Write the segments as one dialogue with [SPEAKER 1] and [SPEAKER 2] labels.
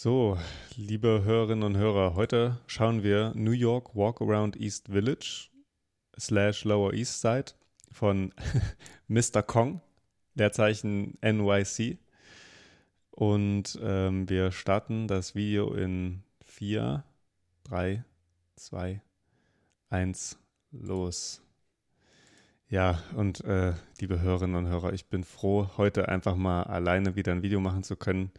[SPEAKER 1] So, liebe Hörerinnen und Hörer, heute schauen wir New York Walk Around East Village slash Lower East Side von Mr. Kong, Leerzeichen NYC. Und ähm, wir starten das Video in 4, 3, 2, 1, los. Ja, und äh, liebe Hörerinnen und Hörer, ich bin froh, heute einfach mal alleine wieder ein Video machen zu können.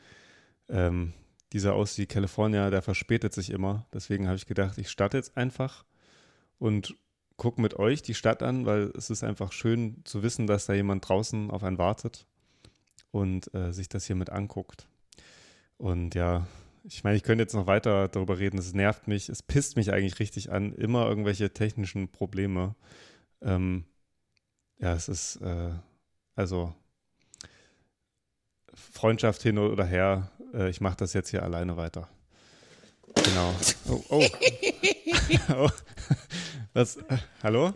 [SPEAKER 1] Ähm, dieser aus wie California, der verspätet sich immer. Deswegen habe ich gedacht, ich starte jetzt einfach und gucke mit euch die Stadt an, weil es ist einfach schön zu wissen, dass da jemand draußen auf einen wartet und äh, sich das hier mit anguckt. Und ja, ich meine, ich könnte jetzt noch weiter darüber reden. Es nervt mich, es pisst mich eigentlich richtig an, immer irgendwelche technischen Probleme. Ähm, ja, es ist äh, also Freundschaft hin oder her, äh, ich mache das jetzt hier alleine weiter. Genau. Oh, oh. oh. Was? Äh, hallo?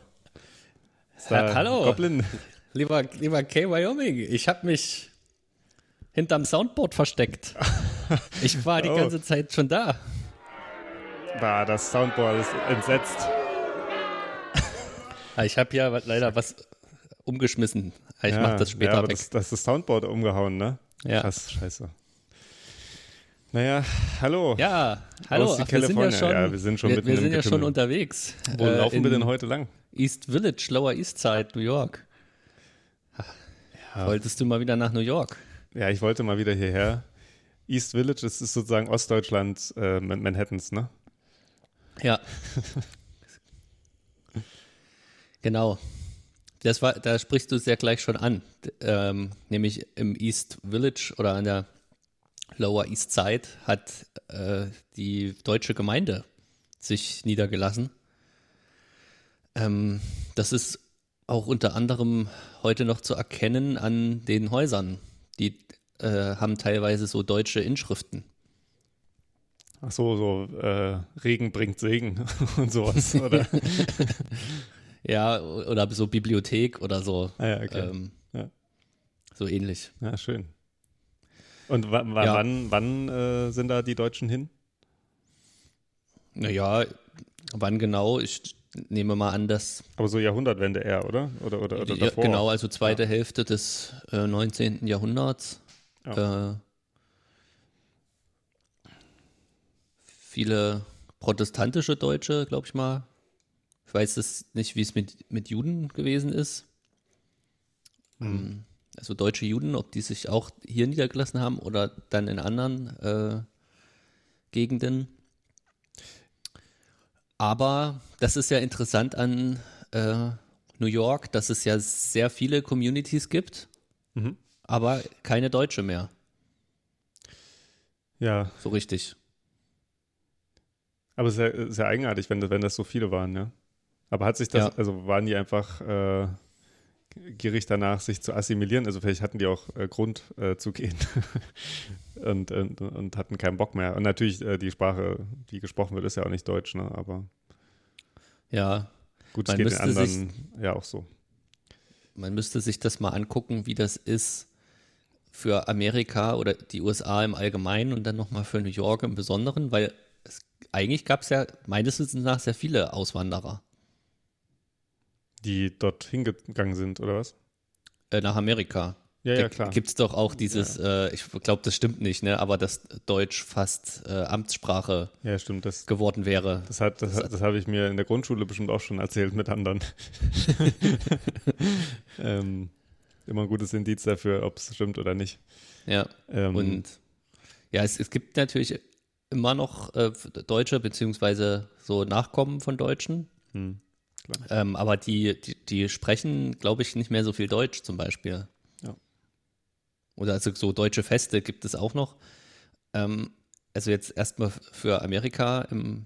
[SPEAKER 2] Ha hallo. Goblin? Lieber, lieber K. Wyoming, ich habe mich hinterm Soundboard versteckt. Ich war die oh. ganze Zeit schon da.
[SPEAKER 1] War das Soundboard ist entsetzt.
[SPEAKER 2] Ah, ich habe ja leider was umgeschmissen. Ich ja, mache das später
[SPEAKER 1] ja,
[SPEAKER 2] weg.
[SPEAKER 1] Das, das ist das Soundboard umgehauen, ne?
[SPEAKER 2] Ja.
[SPEAKER 1] Krass, scheiße. Naja, hallo.
[SPEAKER 2] Ja, hallo. Ach, wir sind ja schon,
[SPEAKER 1] ja, wir sind schon,
[SPEAKER 2] wir, wir sind ja schon unterwegs.
[SPEAKER 1] Wo äh, laufen wir denn heute lang?
[SPEAKER 2] East Village, Lower East Side, New York. Ja. Wolltest du mal wieder nach New York?
[SPEAKER 1] Ja, ich wollte mal wieder hierher. East Village, das ist sozusagen Ostdeutschland, äh, Manhattans, ne?
[SPEAKER 2] Ja. genau. Das war, da sprichst du sehr gleich schon an. Ähm, nämlich im East Village oder an der Lower East Side hat äh, die deutsche Gemeinde sich niedergelassen. Ähm, das ist auch unter anderem heute noch zu erkennen an den Häusern. Die äh, haben teilweise so deutsche Inschriften.
[SPEAKER 1] Ach so, so äh, Regen bringt Segen und sowas, oder?
[SPEAKER 2] ja, oder so Bibliothek oder so.
[SPEAKER 1] Ah ja, okay. Ähm, ja.
[SPEAKER 2] So ähnlich.
[SPEAKER 1] Ja, schön. Und ja. wann, wann äh, sind da die Deutschen hin?
[SPEAKER 2] Naja, wann genau? Ich nehme mal an, dass.
[SPEAKER 1] Aber so Jahrhundertwende eher, oder? Oder, oder, oder
[SPEAKER 2] ja, davor? Genau, also zweite ja. Hälfte des äh, 19. Jahrhunderts. Äh, viele protestantische Deutsche, glaube ich mal. Ich weiß es nicht, wie es mit, mit Juden gewesen ist. Mhm also deutsche Juden, ob die sich auch hier niedergelassen haben oder dann in anderen äh, Gegenden. Aber das ist ja interessant an äh, New York, dass es ja sehr viele Communities gibt, mhm. aber keine Deutsche mehr.
[SPEAKER 1] Ja.
[SPEAKER 2] So richtig.
[SPEAKER 1] Aber sehr, sehr eigenartig, wenn, wenn das so viele waren, ja. Aber hat sich das, ja. also waren die einfach äh, gierig danach, sich zu assimilieren. Also vielleicht hatten die auch äh, Grund äh, zu gehen und, und, und, hatten keinen Bock mehr. Und natürlich äh, die Sprache, die gesprochen wird, ist ja auch nicht Deutsch, ne? Aber
[SPEAKER 2] ja,
[SPEAKER 1] gut, es geht den anderen sich, ja auch so.
[SPEAKER 2] Man müsste sich das mal angucken, wie das ist für Amerika oder die USA im Allgemeinen und dann nochmal für New York im Besonderen, weil es, eigentlich gab es ja meines Wissens nach sehr viele Auswanderer
[SPEAKER 1] die dort hingegangen sind, oder was?
[SPEAKER 2] Äh, nach Amerika.
[SPEAKER 1] Ja, ja, klar.
[SPEAKER 2] Gibt es doch auch dieses, ja. äh, ich glaube, das stimmt nicht, ne? aber dass Deutsch fast äh, Amtssprache
[SPEAKER 1] ja, stimmt, das,
[SPEAKER 2] geworden wäre.
[SPEAKER 1] Das, hat, das, das, das habe ich mir in der Grundschule bestimmt auch schon erzählt mit anderen. ähm, immer ein gutes Indiz dafür, ob es stimmt oder nicht.
[SPEAKER 2] Ja, ähm, und ja, es, es gibt natürlich immer noch äh, Deutsche, beziehungsweise so Nachkommen von Deutschen. Hm. Ähm, aber die, die, die sprechen, glaube ich, nicht mehr so viel Deutsch zum Beispiel.
[SPEAKER 1] Ja.
[SPEAKER 2] Oder also so deutsche Feste gibt es auch noch. Ähm, also jetzt erstmal für Amerika im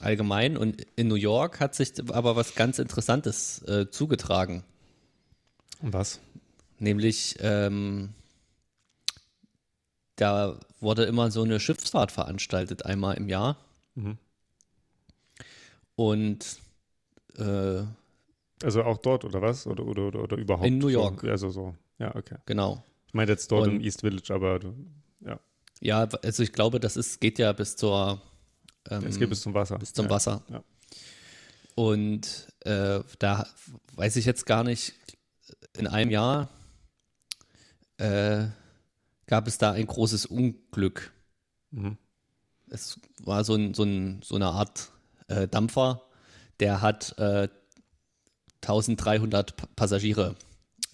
[SPEAKER 2] Allgemeinen und in New York hat sich aber was ganz Interessantes äh, zugetragen.
[SPEAKER 1] Was?
[SPEAKER 2] Nämlich, ähm, da wurde immer so eine Schiffsfahrt veranstaltet, einmal im Jahr. Mhm. Und äh,
[SPEAKER 1] also auch dort oder was? Oder, oder, oder, oder überhaupt?
[SPEAKER 2] In New York.
[SPEAKER 1] So, also so, ja, okay.
[SPEAKER 2] Genau.
[SPEAKER 1] Ich meine jetzt dort Und, im East Village, aber ja.
[SPEAKER 2] Ja, also ich glaube, das ist, geht ja bis zur ähm,
[SPEAKER 1] Es geht bis zum Wasser.
[SPEAKER 2] bis zum
[SPEAKER 1] ja.
[SPEAKER 2] Wasser.
[SPEAKER 1] ja.
[SPEAKER 2] Und äh, da weiß ich jetzt gar nicht, in einem Jahr äh, gab es da ein großes Unglück.
[SPEAKER 1] Mhm.
[SPEAKER 2] Es war so, ein, so, ein, so eine Art äh, Dampfer, der hat äh, 1300 Pa- Passagiere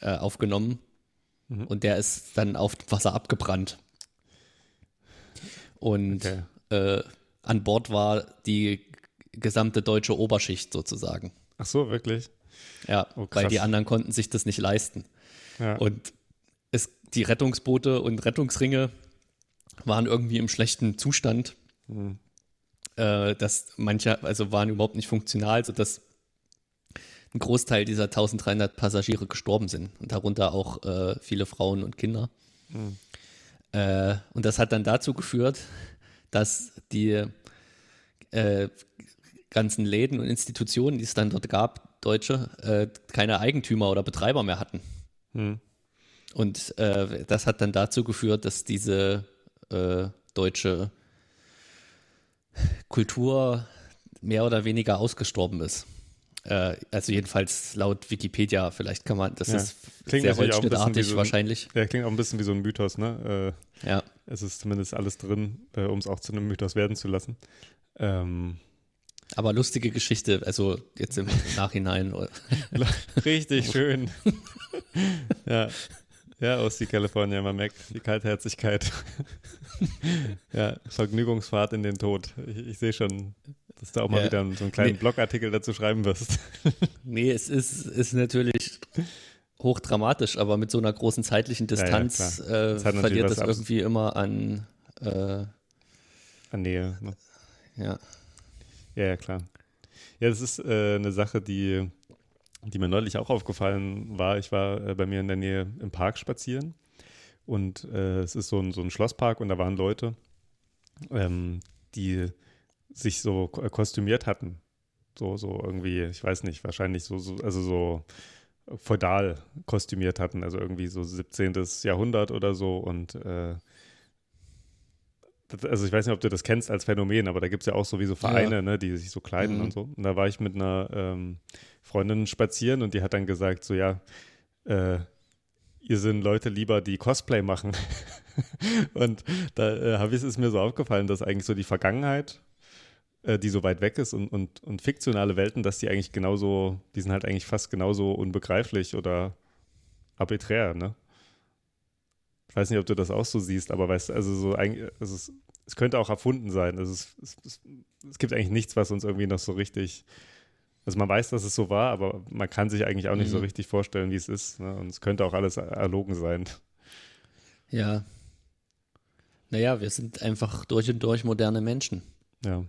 [SPEAKER 2] äh, aufgenommen
[SPEAKER 1] Mhm.
[SPEAKER 2] und der ist dann auf dem Wasser abgebrannt. Und
[SPEAKER 1] Okay.
[SPEAKER 2] äh, an Bord war die gesamte deutsche Oberschicht sozusagen.
[SPEAKER 1] Ach so, wirklich?
[SPEAKER 2] Ja,
[SPEAKER 1] Oh,
[SPEAKER 2] weil die anderen konnten sich das nicht leisten.
[SPEAKER 1] Ja.
[SPEAKER 2] Und es, die Rettungsboote und Rettungsringe waren irgendwie im schlechten Zustand.
[SPEAKER 1] Mhm.
[SPEAKER 2] Äh, dass manche, also waren überhaupt nicht funktional, sodass ein Großteil dieser 1300 Passagiere gestorben sind und darunter auch äh, viele Frauen und Kinder.
[SPEAKER 1] Mhm.
[SPEAKER 2] Äh, und das hat dann dazu geführt, dass die äh, ganzen Läden und Institutionen, die es dann dort gab, Deutsche, äh, keine Eigentümer oder Betreiber mehr hatten.
[SPEAKER 1] Mhm.
[SPEAKER 2] Und äh, das hat dann dazu geführt, dass diese äh, deutsche Kultur mehr oder weniger ausgestorben ist. Äh, also jedenfalls laut Wikipedia, vielleicht kann man, das
[SPEAKER 1] Ja.
[SPEAKER 2] ist
[SPEAKER 1] Klingt
[SPEAKER 2] sehr
[SPEAKER 1] natürlich auch ein bisschen wie
[SPEAKER 2] holzschnittartig
[SPEAKER 1] so ein-
[SPEAKER 2] wahrscheinlich.
[SPEAKER 1] Ja, klingt auch ein bisschen wie so ein Mythos, ne? Äh,
[SPEAKER 2] Ja.
[SPEAKER 1] es ist zumindest alles drin, äh, um es auch zu einem Mythos werden zu lassen. Ähm,
[SPEAKER 2] Aber lustige Geschichte, also jetzt im Nachhinein.
[SPEAKER 1] richtig schön. ja. Ja, aus die California, man merkt die Kaltherzigkeit. ja, Vergnügungsfahrt in den Tod. Ich, ich sehe schon, dass du auch mal
[SPEAKER 2] Ja.
[SPEAKER 1] wieder so einen kleinen
[SPEAKER 2] Nee.
[SPEAKER 1] Blogartikel dazu schreiben wirst.
[SPEAKER 2] Nee, es ist, ist natürlich hochdramatisch, aber mit so einer großen zeitlichen
[SPEAKER 1] ja,
[SPEAKER 2] Distanz
[SPEAKER 1] klar.
[SPEAKER 2] äh,
[SPEAKER 1] Das
[SPEAKER 2] verliert das irgendwie immer an, äh,
[SPEAKER 1] An Nähe. Ne?
[SPEAKER 2] ja.
[SPEAKER 1] Ja, ja, klar. Ja, das ist äh, eine Sache, die, die mir neulich auch aufgefallen war. Ich war äh, bei mir in der Nähe im Park spazieren und äh, es ist so ein, so ein Schlosspark und da waren Leute, ähm, die sich so ko- kostümiert hatten. So, so irgendwie, ich weiß nicht, wahrscheinlich so, so also so feudal kostümiert hatten, also irgendwie so 17. Jahrhundert oder so und äh, das- also ich weiß nicht, ob du das kennst als Phänomen, aber da gibt es ja auch sowieso Vereine, ne, die sich so kleiden
[SPEAKER 2] Mhm.
[SPEAKER 1] und so. Und da war ich mit einer ähm, Freundin spazieren und die hat dann gesagt, so ja, äh, ihr sind Leute lieber, die Cosplay machen. und da äh, ich es ist mir so aufgefallen, dass eigentlich so die Vergangenheit, äh, die so weit weg ist und, und, und fiktionale Welten, dass die eigentlich genauso, die sind halt eigentlich fast genauso unbegreiflich oder arbiträr, ne? Ich weiß nicht, ob du das auch so siehst, aber weißt also so eigentlich, also es, es könnte auch erfunden sein. Also es, es, es gibt eigentlich nichts, was uns irgendwie noch so richtig, also man weiß, dass es so war, aber man kann sich eigentlich auch nicht so
[SPEAKER 2] Mhm.
[SPEAKER 1] richtig vorstellen, wie es ist. Ne? Und es könnte auch alles erlogen sein.
[SPEAKER 2] Ja. Naja, wir sind einfach durch und durch moderne Menschen.
[SPEAKER 1] Ja.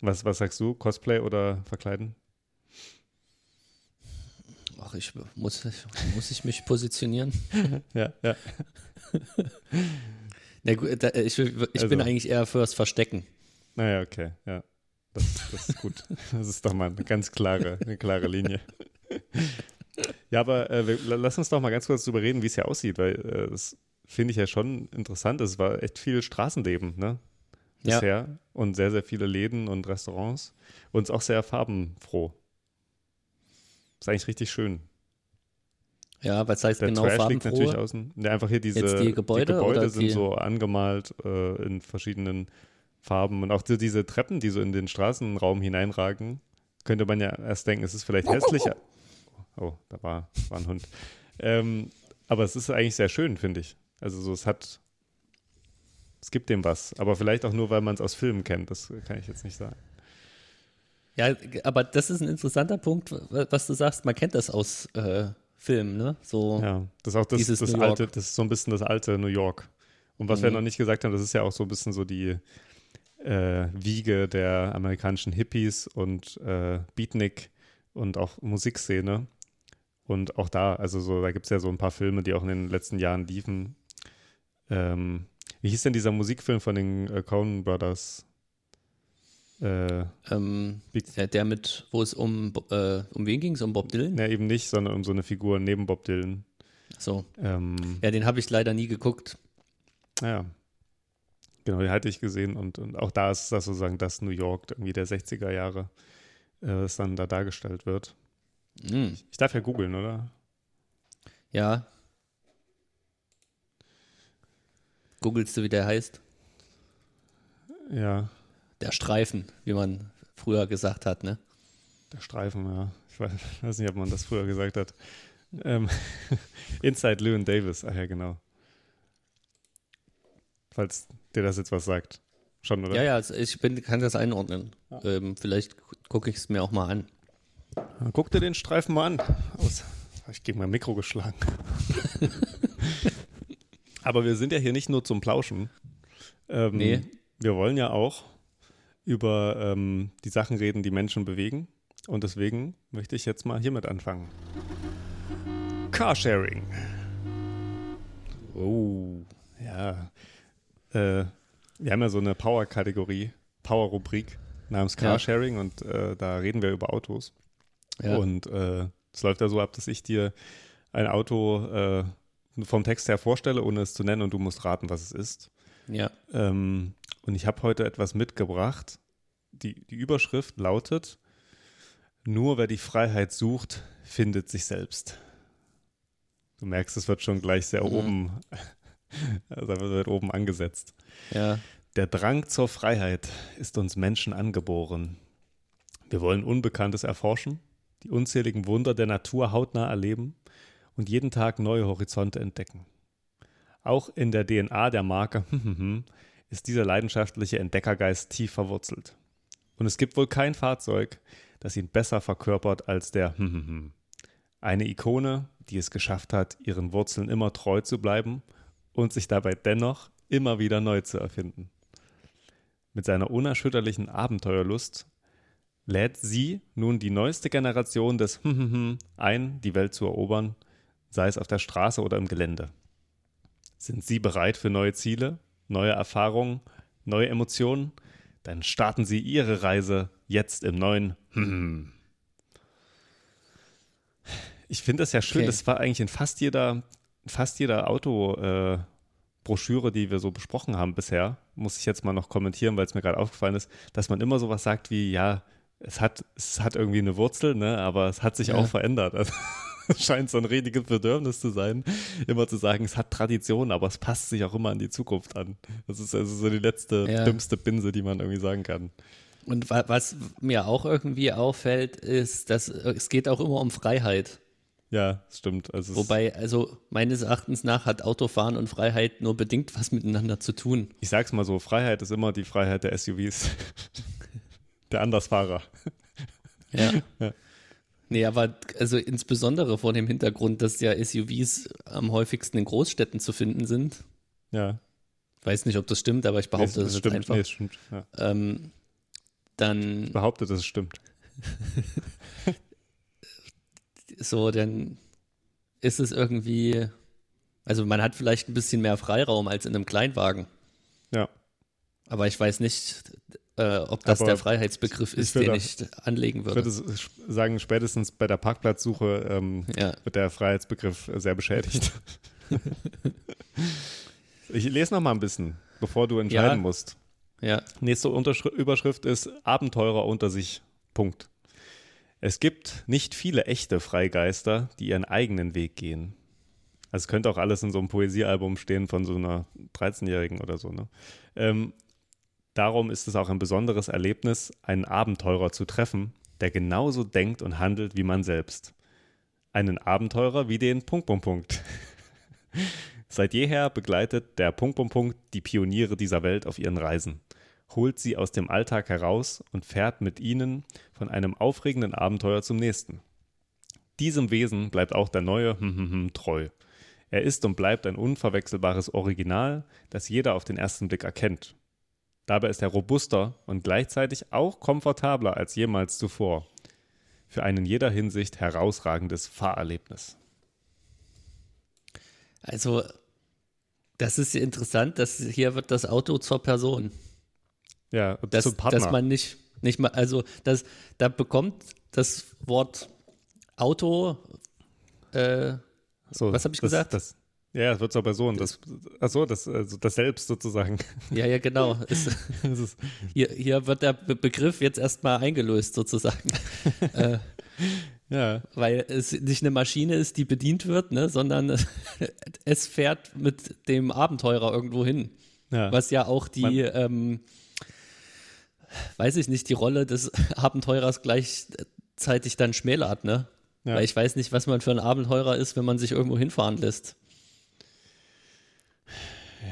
[SPEAKER 1] Was, was sagst du? Cosplay oder verkleiden?
[SPEAKER 2] Ach, ich muss, muss ich mich positionieren?
[SPEAKER 1] Ja, ja.
[SPEAKER 2] Na gut, ich, ich
[SPEAKER 1] Also.
[SPEAKER 2] bin eigentlich eher fürs Verstecken.
[SPEAKER 1] Naja, okay, ja. Das, das ist gut. Das ist doch mal eine ganz klare, eine klare Linie. Ja, aber äh, wir, lass uns doch mal ganz kurz darüber reden, wie es hier aussieht, weil äh, das finde ich ja schon interessant. Es war echt viel Straßenleben, ne?
[SPEAKER 2] Ja.
[SPEAKER 1] Bisher. Und sehr, sehr viele Läden und Restaurants. Und es ist auch sehr farbenfroh. Ist eigentlich richtig schön.
[SPEAKER 2] Ja, was heißt
[SPEAKER 1] Der
[SPEAKER 2] genau
[SPEAKER 1] Trash liegt natürlich
[SPEAKER 2] farbenfroh?
[SPEAKER 1] außen. Ne, einfach hier diese
[SPEAKER 2] die Gebäude oder
[SPEAKER 1] sind
[SPEAKER 2] die-
[SPEAKER 1] so angemalt äh, in verschiedenen Farben. Und auch die, diese Treppen, die so in den Straßenraum hineinragen, könnte man ja erst denken, es ist vielleicht hässlicher. Oh, da war, war ein Hund. Ähm, aber es ist eigentlich sehr schön, finde ich. Also so, es hat, es gibt dem was. Aber vielleicht auch nur, weil man es aus Filmen kennt. Das kann ich jetzt nicht sagen.
[SPEAKER 2] Ja, aber das ist ein interessanter Punkt, was du sagst. Man kennt das aus äh, Filmen, ne? So,
[SPEAKER 1] Ja, das ist auch das, das alte, das ist so ein bisschen das alte New York. Und was wir
[SPEAKER 2] Mhm.
[SPEAKER 1] noch nicht gesagt haben, das ist ja auch so ein bisschen so die äh, Wiege der amerikanischen Hippies und äh, Beatnik und auch Musikszene. Und auch da, also so, da gibt es ja so ein paar Filme, die auch in den letzten Jahren liefen. Ähm, wie hieß denn dieser Musikfilm von den äh, Coen Brothers? Äh,
[SPEAKER 2] ähm, der, der mit, wo es um, äh, um wen ging es? Um Bob Dylan?
[SPEAKER 1] ne, eben nicht, sondern um so eine Figur neben Bob Dylan.
[SPEAKER 2] So.
[SPEAKER 1] Ähm,
[SPEAKER 2] Ja, den habe ich leider nie geguckt.
[SPEAKER 1] Naja, Genau, die hatte ich gesehen und, und auch da ist das sozusagen das New York irgendwie der 60er Jahre, äh, das dann da dargestellt wird.
[SPEAKER 2] Mm.
[SPEAKER 1] Ich darf ja googeln, oder?
[SPEAKER 2] Ja. Googelst du, wie der heißt?
[SPEAKER 1] Ja,
[SPEAKER 2] Der Streifen, wie man früher gesagt hat, ne?
[SPEAKER 1] der Streifen, ja. Ich weiß, weiß nicht, ob man das früher gesagt hat. Ähm, Inside Llewyn Davis, ach ja, genau. Falls dir das jetzt was sagt. Schon, oder?
[SPEAKER 2] Ja, ja, also ich bin, kann das einordnen. Ähm, vielleicht gucke ich es mir auch mal an.
[SPEAKER 1] Guck dir den Streifen mal an. Aus. Hab Ich gegen mein Mikro geschlagen. Aber wir sind ja hier nicht nur zum Plauschen. Ähm,
[SPEAKER 2] Nee.
[SPEAKER 1] Wir wollen ja auch über ähm, die Sachen reden, die Menschen bewegen. Und deswegen möchte ich jetzt mal hiermit anfangen. Carsharing.
[SPEAKER 2] Oh.
[SPEAKER 1] Ja. Äh, wir haben ja so eine Power-Kategorie, Power-Rubrik namens
[SPEAKER 2] Ja.
[SPEAKER 1] Carsharing und äh, da reden wir über Autos.
[SPEAKER 2] Ja.
[SPEAKER 1] Und äh, es läuft ja so ab, dass ich dir ein Auto äh, vom Text her vorstelle, ohne es zu nennen, und du musst raten, was es ist.
[SPEAKER 2] ja.
[SPEAKER 1] Ähm, und ich habe heute etwas mitgebracht. Die, die Überschrift lautet: Nur wer die Freiheit sucht, findet sich selbst. Du merkst, es wird schon gleich sehr
[SPEAKER 2] Mhm.
[SPEAKER 1] oben, also wird oben angesetzt.
[SPEAKER 2] Ja.
[SPEAKER 1] Der Drang zur Freiheit ist uns Menschen angeboren. Wir wollen Unbekanntes erforschen, die unzähligen Wunder der Natur hautnah erleben und jeden Tag neue Horizonte entdecken. Auch in der DNA der Marke ist dieser leidenschaftliche Entdeckergeist tief verwurzelt. Und es gibt wohl kein Fahrzeug, das ihn besser verkörpert als der Eine Ikone, die es geschafft hat, ihren Wurzeln immer treu zu bleiben und sich dabei dennoch immer wieder neu zu erfinden. Mit seiner unerschütterlichen Abenteuerlust lädt sie nun die neueste Generation des ein, die Welt zu erobern, sei es auf der Straße oder im Gelände. Sind Sie bereit für neue Ziele, neue Erfahrungen, neue Emotionen? Dann starten Sie Ihre Reise jetzt im neuen. Ich finde das ja schön,
[SPEAKER 2] Okay.
[SPEAKER 1] das war eigentlich in fast jeder, fast jeder Autobroschüre, äh, Broschüre, die wir so besprochen haben bisher, muss ich jetzt mal noch kommentieren, weil es mir gerade aufgefallen ist, dass man immer sowas sagt wie, ja, es hat, es hat irgendwie eine Wurzel, ne, aber es hat sich
[SPEAKER 2] Ja.
[SPEAKER 1] auch verändert. Also, es scheint so ein riesiges Bedürfnis zu sein, immer zu sagen, es hat Tradition, aber es passt sich auch immer an die Zukunft an. Das ist also so die letzte,
[SPEAKER 2] Ja.
[SPEAKER 1] dümmste Binse, die man irgendwie sagen kann.
[SPEAKER 2] Und wa was mir auch irgendwie auffällt, ist, dass äh, es geht auch immer um Freiheit.
[SPEAKER 1] Ja, das stimmt. Also
[SPEAKER 2] Wobei, also meines Erachtens nach hat Autofahren und Freiheit nur bedingt was miteinander zu tun.
[SPEAKER 1] ich sag's mal so, Freiheit ist immer die Freiheit der SUVs. der Andersfahrer.
[SPEAKER 2] Ja.
[SPEAKER 1] Ja.
[SPEAKER 2] Nee, aber also insbesondere vor dem Hintergrund, dass ja SUVs am häufigsten in Großstädten zu finden sind.
[SPEAKER 1] Ja.
[SPEAKER 2] Weiß nicht, ob das stimmt, aber ich behaupte
[SPEAKER 1] nee,
[SPEAKER 2] das
[SPEAKER 1] es
[SPEAKER 2] jetzt
[SPEAKER 1] stimmt.
[SPEAKER 2] einfach.
[SPEAKER 1] Nee, es stimmt. Ja.
[SPEAKER 2] Ähm, dann
[SPEAKER 1] Ich behaupte, dass es stimmt.
[SPEAKER 2] so, dann ist es irgendwie, also man hat vielleicht ein bisschen mehr Freiraum als in einem Kleinwagen.
[SPEAKER 1] Ja.
[SPEAKER 2] Aber ich weiß nicht, äh, ob das
[SPEAKER 1] Aber
[SPEAKER 2] der Freiheitsbegriff
[SPEAKER 1] ich
[SPEAKER 2] ist,
[SPEAKER 1] würde
[SPEAKER 2] den
[SPEAKER 1] auch-
[SPEAKER 2] ich anlegen
[SPEAKER 1] Ich
[SPEAKER 2] würde.
[SPEAKER 1] würde s- sagen, spätestens bei der Parkplatzsuche ähm,
[SPEAKER 2] Ja.
[SPEAKER 1] wird der Freiheitsbegriff äh, sehr beschädigt. ich lese noch mal ein bisschen, bevor du entscheiden
[SPEAKER 2] Ja.
[SPEAKER 1] musst.
[SPEAKER 2] Ja,
[SPEAKER 1] Nächste Unterschri Überschrift ist Abenteurer unter sich. Punkt. Es gibt nicht viele echte Freigeister, die ihren eigenen Weg gehen. Also es könnte auch alles in so einem Poesiealbum stehen von so einer 13-Jährigen oder so. Ne? Ähm, darum ist es auch ein besonderes Erlebnis, einen Abenteurer zu treffen, der genauso denkt und handelt wie man selbst. Einen Abenteurer wie den Punkt, Punkt, Punkt. Seit jeher begleitet der Punkt, Punkt, Punkt die Pioniere dieser Welt auf ihren Reisen, holt sie aus dem Alltag heraus und fährt mit ihnen von einem aufregenden Abenteuer zum nächsten. Diesem Wesen bleibt auch der neue treu. Er ist und bleibt ein unverwechselbares Original, das jeder auf den ersten Blick erkennt. Dabei ist er robuster und gleichzeitig auch komfortabler als jemals zuvor. Für ein in jeder Hinsicht herausragendes Fahrerlebnis.
[SPEAKER 2] also das ist interessant, dass hier wird das Auto zur Person.
[SPEAKER 1] Ja, und
[SPEAKER 2] Dass,
[SPEAKER 1] zum Partner.
[SPEAKER 2] dass man nicht, nicht mal, also das, da bekommt das Wort Auto, äh,
[SPEAKER 1] so,
[SPEAKER 2] was hab ich
[SPEAKER 1] das,
[SPEAKER 2] gesagt?
[SPEAKER 1] Das, Ja, es wird zur Person. Das, achso, das, also das Selbst sozusagen.
[SPEAKER 2] Ja, ja, genau. Es, hier, hier wird der Be Begriff jetzt erstmal eingelöst sozusagen. äh,
[SPEAKER 1] ja,
[SPEAKER 2] weil es nicht eine Maschine ist, die bedient wird, ne, sondern es fährt mit dem Abenteurer irgendwo hin.
[SPEAKER 1] ja.
[SPEAKER 2] Was ja auch die, ähm, weiß ich nicht, die Rolle des Abenteurers gleichzeitig dann schmälert, ne?
[SPEAKER 1] Ja.
[SPEAKER 2] Weil ich weiß nicht, was man für ein Abenteurer ist, wenn man sich irgendwo hinfahren lässt.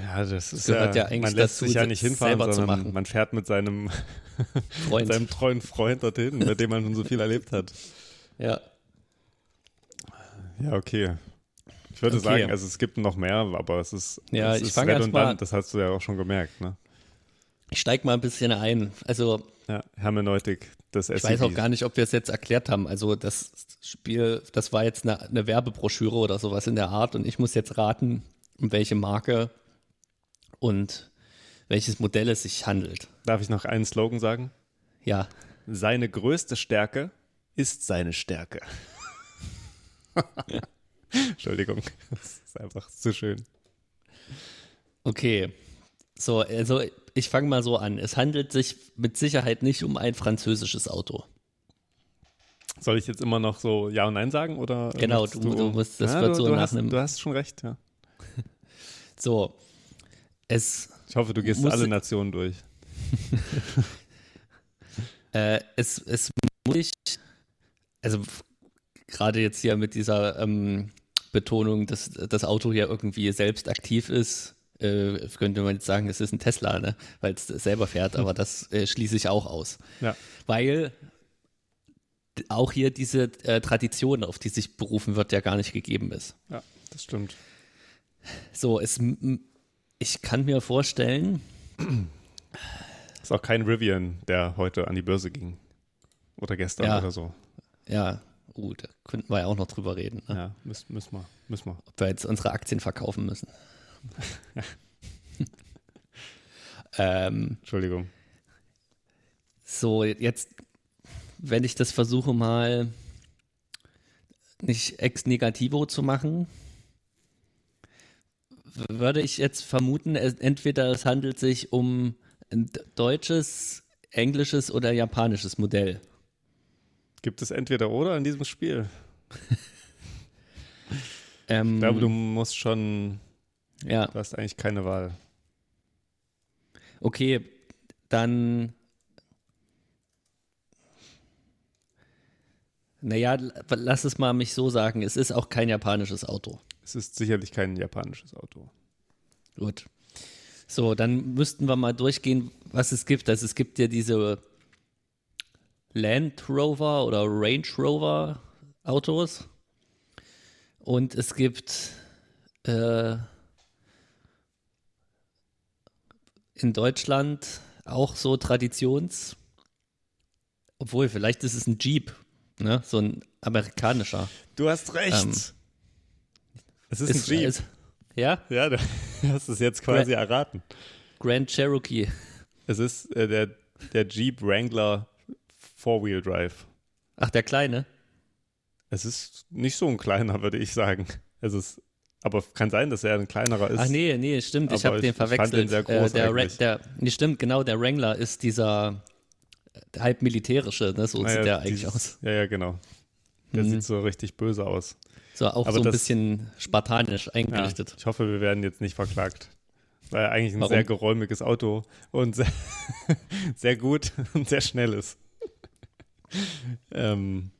[SPEAKER 1] ja, das ist
[SPEAKER 2] gehört
[SPEAKER 1] ja,
[SPEAKER 2] ja eigentlich
[SPEAKER 1] man lässt
[SPEAKER 2] dazu,
[SPEAKER 1] sich ja
[SPEAKER 2] das
[SPEAKER 1] nicht hinfahren, sondern
[SPEAKER 2] machen.
[SPEAKER 1] man fährt mit seinem,
[SPEAKER 2] Freund.
[SPEAKER 1] seinem treuen Freund dorthin, mit dem man schon so viel erlebt hat.
[SPEAKER 2] Ja.
[SPEAKER 1] Ja, okay. Ich würde
[SPEAKER 2] Okay.
[SPEAKER 1] sagen, also es gibt noch mehr, aber es ist,
[SPEAKER 2] Ja,
[SPEAKER 1] es ist
[SPEAKER 2] erst mal-
[SPEAKER 1] redundant, das hast du ja auch schon gemerkt, ne?
[SPEAKER 2] Ich steig mal ein bisschen ein. Also,
[SPEAKER 1] Ja, Hermeneutik des
[SPEAKER 2] ich weiß auch gar nicht, ob wir es jetzt erklärt haben. Also, das Spiel, das war jetzt eine, eine Werbebroschüre oder sowas in der Art und ich muss jetzt raten, um welche Marke und welches Modell es sich handelt.
[SPEAKER 1] Darf ich noch einen Slogan sagen?
[SPEAKER 2] Ja,
[SPEAKER 1] Seine größte Stärke ist seine Stärke. Entschuldigung, das ist einfach zu schön.
[SPEAKER 2] Okay. So, also ich fange mal so an. Es handelt sich mit Sicherheit nicht um ein französisches Auto.
[SPEAKER 1] Soll ich jetzt immer noch so Ja und Nein sagen? Oder
[SPEAKER 2] Genau,
[SPEAKER 1] möchtest
[SPEAKER 2] du- du musst- das wird
[SPEAKER 1] du,
[SPEAKER 2] so
[SPEAKER 1] du
[SPEAKER 2] nach
[SPEAKER 1] hast,
[SPEAKER 2] einem-
[SPEAKER 1] Du hast schon recht, ja.
[SPEAKER 2] So. Es,
[SPEAKER 1] Ich hoffe, du gehst
[SPEAKER 2] Muss-
[SPEAKER 1] alle Nationen durch.
[SPEAKER 2] äh, es, es muss ich, also gerade jetzt hier mit dieser ähm, Betonung, dass das Auto hier irgendwie selbst aktiv ist, äh, könnte man jetzt sagen, es ist ein Tesla, ne? weil es selber fährt, aber das äh, schließe ich auch aus.
[SPEAKER 1] Ja.
[SPEAKER 2] Weil auch hier diese äh, Tradition, auf die sich berufen wird, ja gar nicht gegeben ist.
[SPEAKER 1] Ja, das stimmt.
[SPEAKER 2] So, es, ich kann mir vorstellen,
[SPEAKER 1] Ist auch kein Rivian, der heute an die Börse ging. Oder gestern
[SPEAKER 2] Ja.
[SPEAKER 1] oder so.
[SPEAKER 2] ja, uh, da könnten wir ja auch noch drüber reden, ne?
[SPEAKER 1] Ja, müssen, müssen wir. Müssen wir.
[SPEAKER 2] ob wir jetzt unsere Aktien verkaufen müssen. Ähm,
[SPEAKER 1] Entschuldigung.
[SPEAKER 2] so, jetzt, wenn ich das versuche mal nicht ex negativo zu machen, würde ich jetzt vermuten, entweder es handelt sich um ein deutsches, englisches oder japanisches Modell.
[SPEAKER 1] Gibt es entweder oder in diesem Spiel?
[SPEAKER 2] Ähm,
[SPEAKER 1] Ich glaube, du musst schon,
[SPEAKER 2] ja.
[SPEAKER 1] du hast eigentlich keine Wahl.
[SPEAKER 2] Okay, dann. Naja, lass es mal mich so sagen. Es ist auch kein japanisches Auto.
[SPEAKER 1] Es ist sicherlich kein japanisches Auto.
[SPEAKER 2] Gut. So, dann müssten wir mal durchgehen, was es gibt. Also es gibt ja diese Land Rover oder Range Rover Autos. Und es gibt äh, in Deutschland auch so Traditions, obwohl vielleicht ist es ein Jeep, ne? so ein amerikanischer.
[SPEAKER 1] Du hast recht.
[SPEAKER 2] Ähm,
[SPEAKER 1] es ist, ein Jeep.
[SPEAKER 2] ist- ja,
[SPEAKER 1] ja, du hast es jetzt quasi erraten.
[SPEAKER 2] Grand Cherokee.
[SPEAKER 1] Es ist äh, der, der Jeep Wrangler Four-Wheel Drive.
[SPEAKER 2] Ach, der kleine.
[SPEAKER 1] Es ist nicht so ein kleiner, würde ich sagen. Es ist, aber kann sein, dass er ein kleinerer ist.
[SPEAKER 2] Ach nee, nee, stimmt, ich habe den
[SPEAKER 1] ich fand
[SPEAKER 2] verwechselt.
[SPEAKER 1] den sehr groß
[SPEAKER 2] äh, der, Ra- der, nee, stimmt, genau, der Wrangler ist dieser äh, halb militärische, ne? so
[SPEAKER 1] Naja,
[SPEAKER 2] sieht der eigentlich
[SPEAKER 1] dieses-
[SPEAKER 2] aus.
[SPEAKER 1] Ja, ja, genau. Der
[SPEAKER 2] Mhm.
[SPEAKER 1] sieht so richtig böse aus.
[SPEAKER 2] So auch
[SPEAKER 1] aber
[SPEAKER 2] so ein
[SPEAKER 1] das-
[SPEAKER 2] bisschen spartanisch
[SPEAKER 1] Ja,
[SPEAKER 2] eingerichtet.
[SPEAKER 1] ich hoffe, wir werden jetzt nicht verklagt. Weil er eigentlich ein
[SPEAKER 2] Warum?
[SPEAKER 1] sehr geräumiges Auto und sehr, sehr gut und sehr schnell ist. ähm,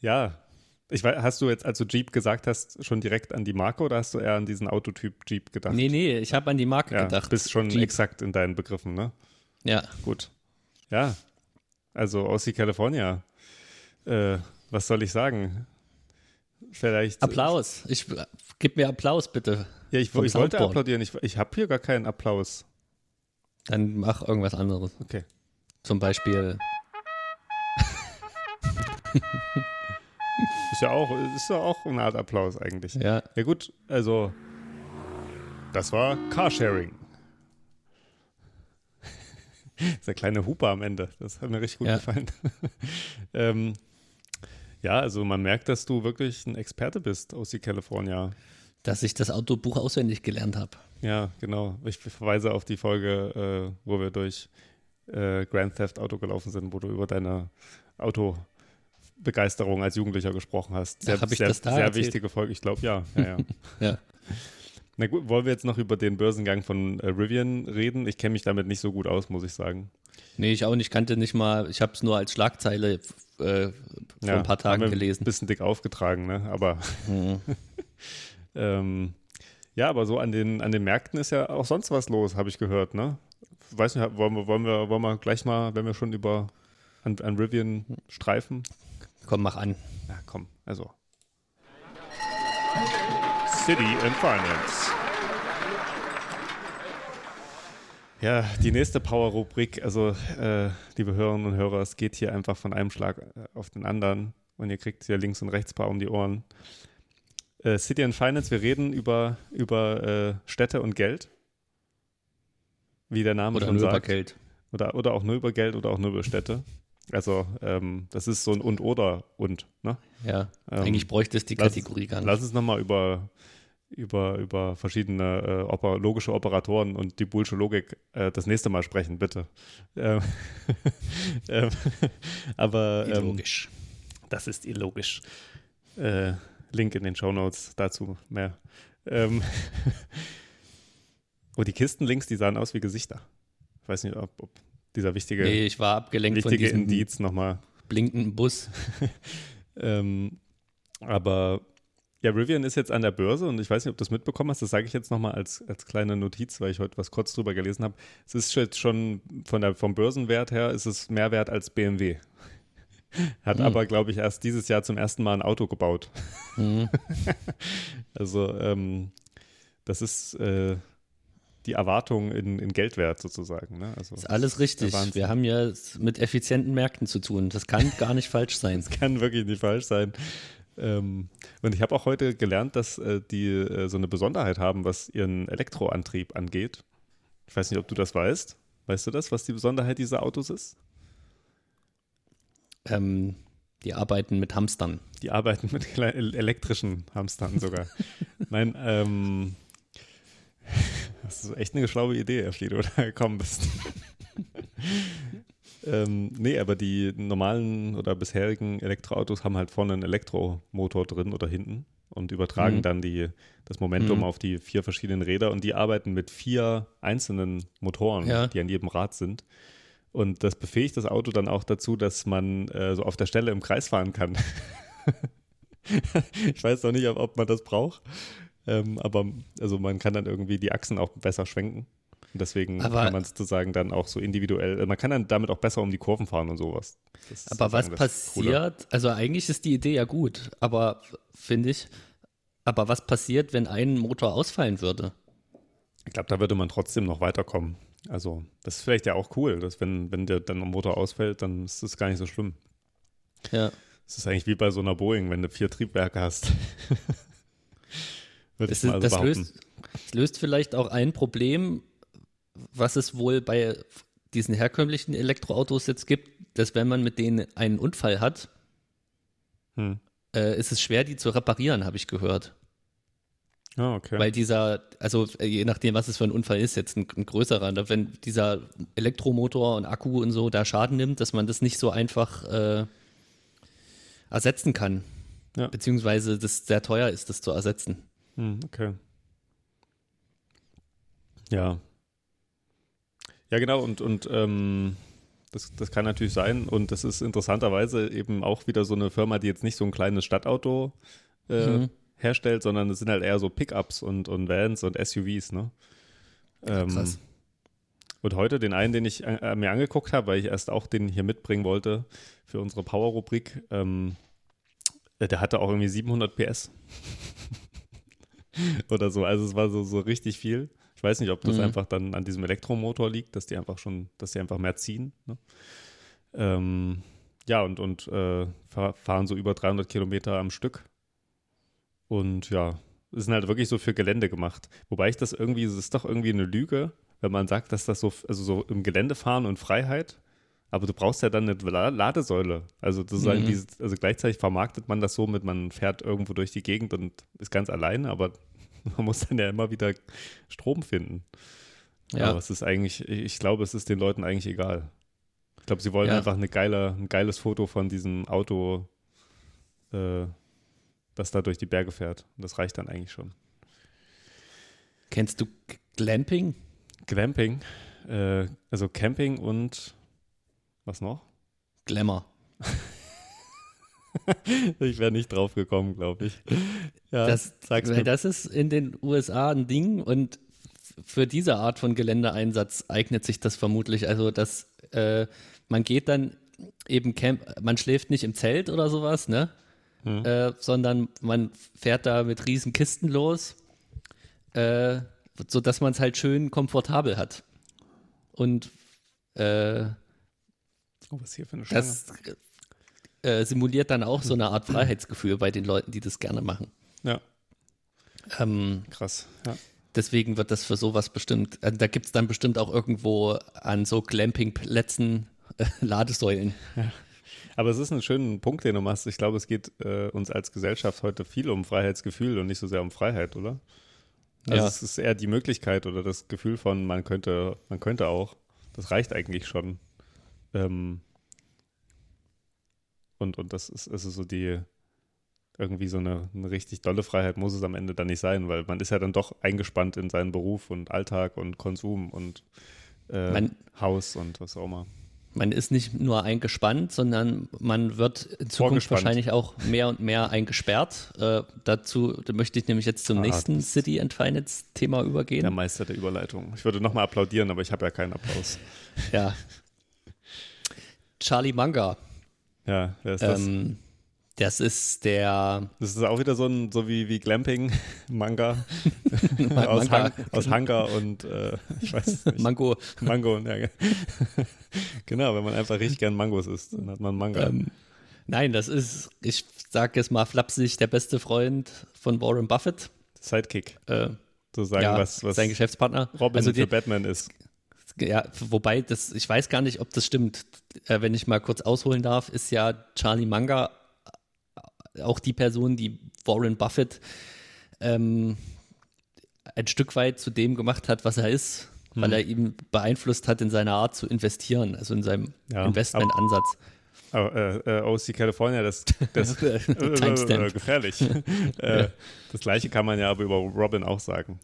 [SPEAKER 1] ja. Ich weiß, hast du jetzt, als du Jeep gesagt hast, schon direkt an die Marke oder hast du eher an diesen Autotyp Jeep gedacht?
[SPEAKER 2] Nee, nee, ich habe an die Marke
[SPEAKER 1] ja,
[SPEAKER 2] gedacht.
[SPEAKER 1] bist schon
[SPEAKER 2] Jeep.
[SPEAKER 1] exakt in deinen Begriffen, ne?
[SPEAKER 2] Ja,
[SPEAKER 1] Gut. Ja. Also Aussie California. Äh, was soll ich sagen? Vielleicht.
[SPEAKER 2] Applaus. Ich gib mir Applaus bitte.
[SPEAKER 1] Ja, ich, ich wollte applaudieren. Ich, ich habe hier gar keinen Applaus.
[SPEAKER 2] Dann mach irgendwas anderes.
[SPEAKER 1] Okay.
[SPEAKER 2] Zum Beispiel.
[SPEAKER 1] Ist ja auch, ist ja auch eine Art Applaus eigentlich.
[SPEAKER 2] Ja,
[SPEAKER 1] Ja gut, also das war Carsharing. Dieser kleine Huper am Ende, das hat mir richtig gut
[SPEAKER 2] Ja.
[SPEAKER 1] gefallen. ähm, ja, also man merkt, dass du wirklich ein Experte bist aus die California.
[SPEAKER 2] Dass ich das Autobuch auswendig gelernt habe.
[SPEAKER 1] Ja, genau. Ich verweise auf die Folge, äh, wo wir durch äh, Grand Theft Auto gelaufen sind, wo du über deine Autobegeisterung als Jugendlicher gesprochen hast. Sehr,
[SPEAKER 2] Ach, ich
[SPEAKER 1] sehr,
[SPEAKER 2] das da
[SPEAKER 1] sehr
[SPEAKER 2] erzählt?
[SPEAKER 1] wichtige Folge. Ich glaube, ja. ja, ja.
[SPEAKER 2] Ja.
[SPEAKER 1] Na gut, wollen wir jetzt noch über den Börsengang von äh, Rivian reden? Ich kenne mich damit nicht so gut aus, muss ich sagen.
[SPEAKER 2] Nee, ich auch nicht, kannte nicht mal, ich habe es nur als Schlagzeile äh, vor
[SPEAKER 1] Ja,
[SPEAKER 2] ein paar Tagen gelesen.
[SPEAKER 1] Ein bisschen dick aufgetragen, ne? Aber
[SPEAKER 2] Mhm.
[SPEAKER 1] ähm, ja, aber so an den, an den Märkten ist ja auch sonst was los, habe ich gehört, ne? Weiß nicht, wollen wir, wollen wir, wollen wir gleich mal, wenn wir schon über an, an Rivian streifen?
[SPEAKER 2] Komm, mach an.
[SPEAKER 1] Ja, komm, also. City and Finance. Ja, die nächste Power-Rubrik, also äh, liebe Hörerinnen und Hörer, es geht hier einfach von einem Schlag äh, auf den anderen und ihr kriegt hier links und rechts paar um die Ohren. Äh, City and Finance, wir reden über, über äh, Städte und Geld, wie der Name
[SPEAKER 2] Oder
[SPEAKER 1] schon
[SPEAKER 2] nur über
[SPEAKER 1] sagt.
[SPEAKER 2] Geld.
[SPEAKER 1] Oder, oder auch nur über Geld oder auch nur über Städte. Also ähm, das ist so ein und oder und. Ne?
[SPEAKER 2] Ja,
[SPEAKER 1] Ähm,
[SPEAKER 2] eigentlich bräuchte es die
[SPEAKER 1] lass-
[SPEAKER 2] Kategorie gar nicht.
[SPEAKER 1] Lass uns nochmal über, über, über verschiedene äh, oper logische Operatoren und die Bullsche Logik äh, das nächste Mal sprechen, bitte. Ähm, ähm, aber ähm,
[SPEAKER 2] Logisch.
[SPEAKER 1] das ist illogisch. Äh, Link in den Shownotes dazu mehr. Ähm, oh, die Kistenlinks, die sahen aus wie Gesichter. Ich weiß nicht, ob, ob dieser wichtige,
[SPEAKER 2] Nee, ich war abgelenkt von
[SPEAKER 1] wichtige
[SPEAKER 2] diesem
[SPEAKER 1] Indiz nochmal
[SPEAKER 2] blinkenden Bus.
[SPEAKER 1] Ähm, aber ja, Rivian ist jetzt an der Börse und ich weiß nicht, ob du das mitbekommen hast. Das sage ich jetzt nochmal als, als kleine Notiz, weil ich heute was kurz drüber gelesen habe. Es ist jetzt schon von der, vom Börsenwert her ist es mehr wert als BMW. Hat
[SPEAKER 2] Hm.
[SPEAKER 1] aber, glaube ich, erst dieses Jahr zum ersten Mal ein Auto gebaut.
[SPEAKER 2] Mhm.
[SPEAKER 1] Also ähm, das ist äh, die Erwartung in, in Geldwert sozusagen. Ne? Also,
[SPEAKER 2] Ist alles richtig. Wir haben ja mit effizienten Märkten zu tun. Das kann gar nicht falsch sein.
[SPEAKER 1] kann wirklich nicht falsch sein. Ähm, und ich habe auch heute gelernt, dass äh, die äh, so eine Besonderheit haben, was ihren Elektroantrieb angeht. Ich weiß nicht, ob du das weißt. Weißt du das, was die Besonderheit dieser Autos ist?
[SPEAKER 2] Ähm, die arbeiten mit Hamstern.
[SPEAKER 1] Die arbeiten mit elektrischen Hamstern sogar. Nein, ähm, das ist echt eine schlaue Idee, die du da gekommen bist. ähm, nee, aber die normalen oder bisherigen Elektroautos haben halt vorne einen Elektromotor drin oder hinten und übertragen
[SPEAKER 2] Mhm.
[SPEAKER 1] dann die, das Momentum
[SPEAKER 2] Mhm.
[SPEAKER 1] auf die vier verschiedenen Räder und die arbeiten mit vier einzelnen Motoren,
[SPEAKER 2] Ja.
[SPEAKER 1] die an jedem Rad sind. Und das befähigt das Auto dann auch dazu, dass man äh, so auf der Stelle im Kreis fahren kann. ich weiß noch nicht, ob, ob man das braucht. Ähm, aber also man kann dann irgendwie die Achsen auch besser schwenken. Und deswegen
[SPEAKER 2] Aber-
[SPEAKER 1] kann man sozusagen dann auch so individuell, äh, man kann dann damit auch besser um die Kurven fahren und sowas. Das
[SPEAKER 2] Aber was passiert, also eigentlich ist die Idee ja gut, aber finde ich, aber was passiert, wenn ein Motor ausfallen würde?
[SPEAKER 1] Ich glaube, da würde man trotzdem noch weiterkommen. Also, das ist vielleicht ja auch cool, dass wenn, wenn der dann ein Motor ausfällt, dann ist das gar nicht so schlimm.
[SPEAKER 2] Ja.
[SPEAKER 1] Es ist eigentlich wie bei so einer Boeing, wenn du vier Triebwerke hast. Würde
[SPEAKER 2] Das,
[SPEAKER 1] ich mal so
[SPEAKER 2] das, löst, das löst vielleicht auch ein Problem, was es wohl bei diesen herkömmlichen Elektroautos jetzt gibt, dass wenn man mit denen einen Unfall hat,
[SPEAKER 1] Hm.
[SPEAKER 2] äh, ist es schwer, die zu reparieren, habe ich gehört.
[SPEAKER 1] Ah, okay.
[SPEAKER 2] Weil dieser, also äh, je nachdem, was es für ein Unfall ist, jetzt ein, ein größerer, ne, wenn dieser Elektromotor und Akku und so da Schaden nimmt, dass man das nicht so einfach äh, ersetzen kann.
[SPEAKER 1] Ja.
[SPEAKER 2] Beziehungsweise das sehr teuer ist, das zu ersetzen.
[SPEAKER 1] Hm, okay. Ja. Ja, genau, und, und ähm, das, das kann natürlich sein. Und das ist interessanterweise eben auch wieder so eine Firma, die jetzt nicht so ein kleines Stadtauto äh,
[SPEAKER 2] Mhm.
[SPEAKER 1] herstellt, sondern es sind halt eher so Pickups und, und Vans und SUVs, ne? Ähm,
[SPEAKER 2] krass.
[SPEAKER 1] Und heute den einen, den ich äh, mir angeguckt habe, weil ich erst auch den hier mitbringen wollte für unsere Power-Rubrik, ähm, äh, der hatte auch irgendwie 700 PS. Oder so. Also es war so, so richtig viel. Ich weiß nicht, ob das
[SPEAKER 2] Mhm.
[SPEAKER 1] einfach dann an diesem Elektromotor liegt, dass die einfach schon, dass die einfach mehr ziehen. Ne? Ähm, ja, und, und äh, fahr- fahren so über 300 Kilometer am Stück. Und ja, sind halt wirklich so für Gelände gemacht. Wobei ich das irgendwie, es ist doch irgendwie eine Lüge, wenn man sagt, dass das so, also so im Gelände fahren und Freiheit, aber du brauchst ja dann eine La- Ladesäule. Also sozusagen
[SPEAKER 2] Mhm.
[SPEAKER 1] dieses, also gleichzeitig vermarktet man das so mit, man fährt irgendwo durch die Gegend und ist ganz alleine, aber Man muss dann ja immer wieder Strom finden. Ja. Aber es ist eigentlich, ich glaube, es ist den Leuten eigentlich egal. Ich glaube, sie wollen ja. einfach eine geile, ein geiles Foto von diesem Auto, äh, das da durch die Berge fährt. Und das reicht dann eigentlich schon.
[SPEAKER 2] Kennst du Glamping?
[SPEAKER 1] Glamping, äh, also Camping und was noch?
[SPEAKER 2] Glamour.
[SPEAKER 1] ich wäre nicht drauf gekommen, glaube ich.
[SPEAKER 2] Ja, das, weil das ist in den USA ein Ding und für diese Art von Geländeeinsatz eignet sich das vermutlich. Also, dass äh, man geht dann eben camp, man schläft nicht im Zelt oder sowas, ne? Hm. Äh, sondern man fährt da mit riesen Kisten los, äh, sodass man es halt schön komfortabel hat. Und äh,
[SPEAKER 1] oh, was hier für eine
[SPEAKER 2] das äh, simuliert dann auch so eine Art Freiheitsgefühl bei den Leuten, die das gerne machen.
[SPEAKER 1] Ja. Ähm, Krass, ja.
[SPEAKER 2] Deswegen wird das für sowas bestimmt, äh, da gibt es dann bestimmt auch irgendwo an so Glamping-Plätzen äh, Ladesäulen.
[SPEAKER 1] Ja. Aber es ist ein schöner Punkt, den du machst. Ich glaube, es geht äh, uns als Gesellschaft heute viel um Freiheitsgefühl und nicht so sehr um Freiheit, oder? Also ja. es ist eher die Möglichkeit oder das Gefühl von, man könnte, man könnte auch. Das reicht eigentlich schon. Ähm, und, und das ist also so die, irgendwie so eine, eine, richtig dolle Freiheit muss es am Ende dann nicht sein, weil man ist ja dann doch eingespannt in seinen Beruf und Alltag und Konsum und äh, man, Haus und was auch immer.
[SPEAKER 2] Man ist nicht nur eingespannt, sondern man wird in Zukunft wahrscheinlich auch mehr und mehr eingesperrt. Äh, dazu möchte ich nämlich jetzt zum ah, nächsten City and Finance Thema übergehen.
[SPEAKER 1] Der Meister der Überleitung. Ich würde nochmal applaudieren, aber ich habe ja keinen Applaus.
[SPEAKER 2] ja. Charlie Manga.
[SPEAKER 1] Ja, wer ist das? Ähm,
[SPEAKER 2] das ist der.
[SPEAKER 1] Das ist auch wieder so ein, so wie, wie Glamping-Manga. aus, Manga. Hang, aus Hangar und äh, ich weiß nicht.
[SPEAKER 2] Mango.
[SPEAKER 1] Mango, ja. genau, wenn man einfach richtig gern Mangos isst, dann hat man Manga. Ähm,
[SPEAKER 2] nein, das ist, ich sage es mal flapsig, der beste Freund von Warren Buffett.
[SPEAKER 1] Sidekick. Äh, so sagen, ja, was, was
[SPEAKER 2] sein Geschäftspartner.
[SPEAKER 1] Robin also die, für Batman ist.
[SPEAKER 2] Ja, wobei das, ich weiß gar nicht, ob das stimmt. Äh, wenn ich mal kurz ausholen darf, ist ja Charlie Manga auch die Person, die Warren Buffett ähm, ein Stück weit zu dem gemacht hat, was er ist, hm. weil er ihn beeinflusst hat in seiner Art zu investieren, also in seinem ja, Investmentansatz.
[SPEAKER 1] Oh, äh, äh, OC California, das, das äh, äh, gefährlich. äh, das gleiche kann man ja aber über Robin auch sagen.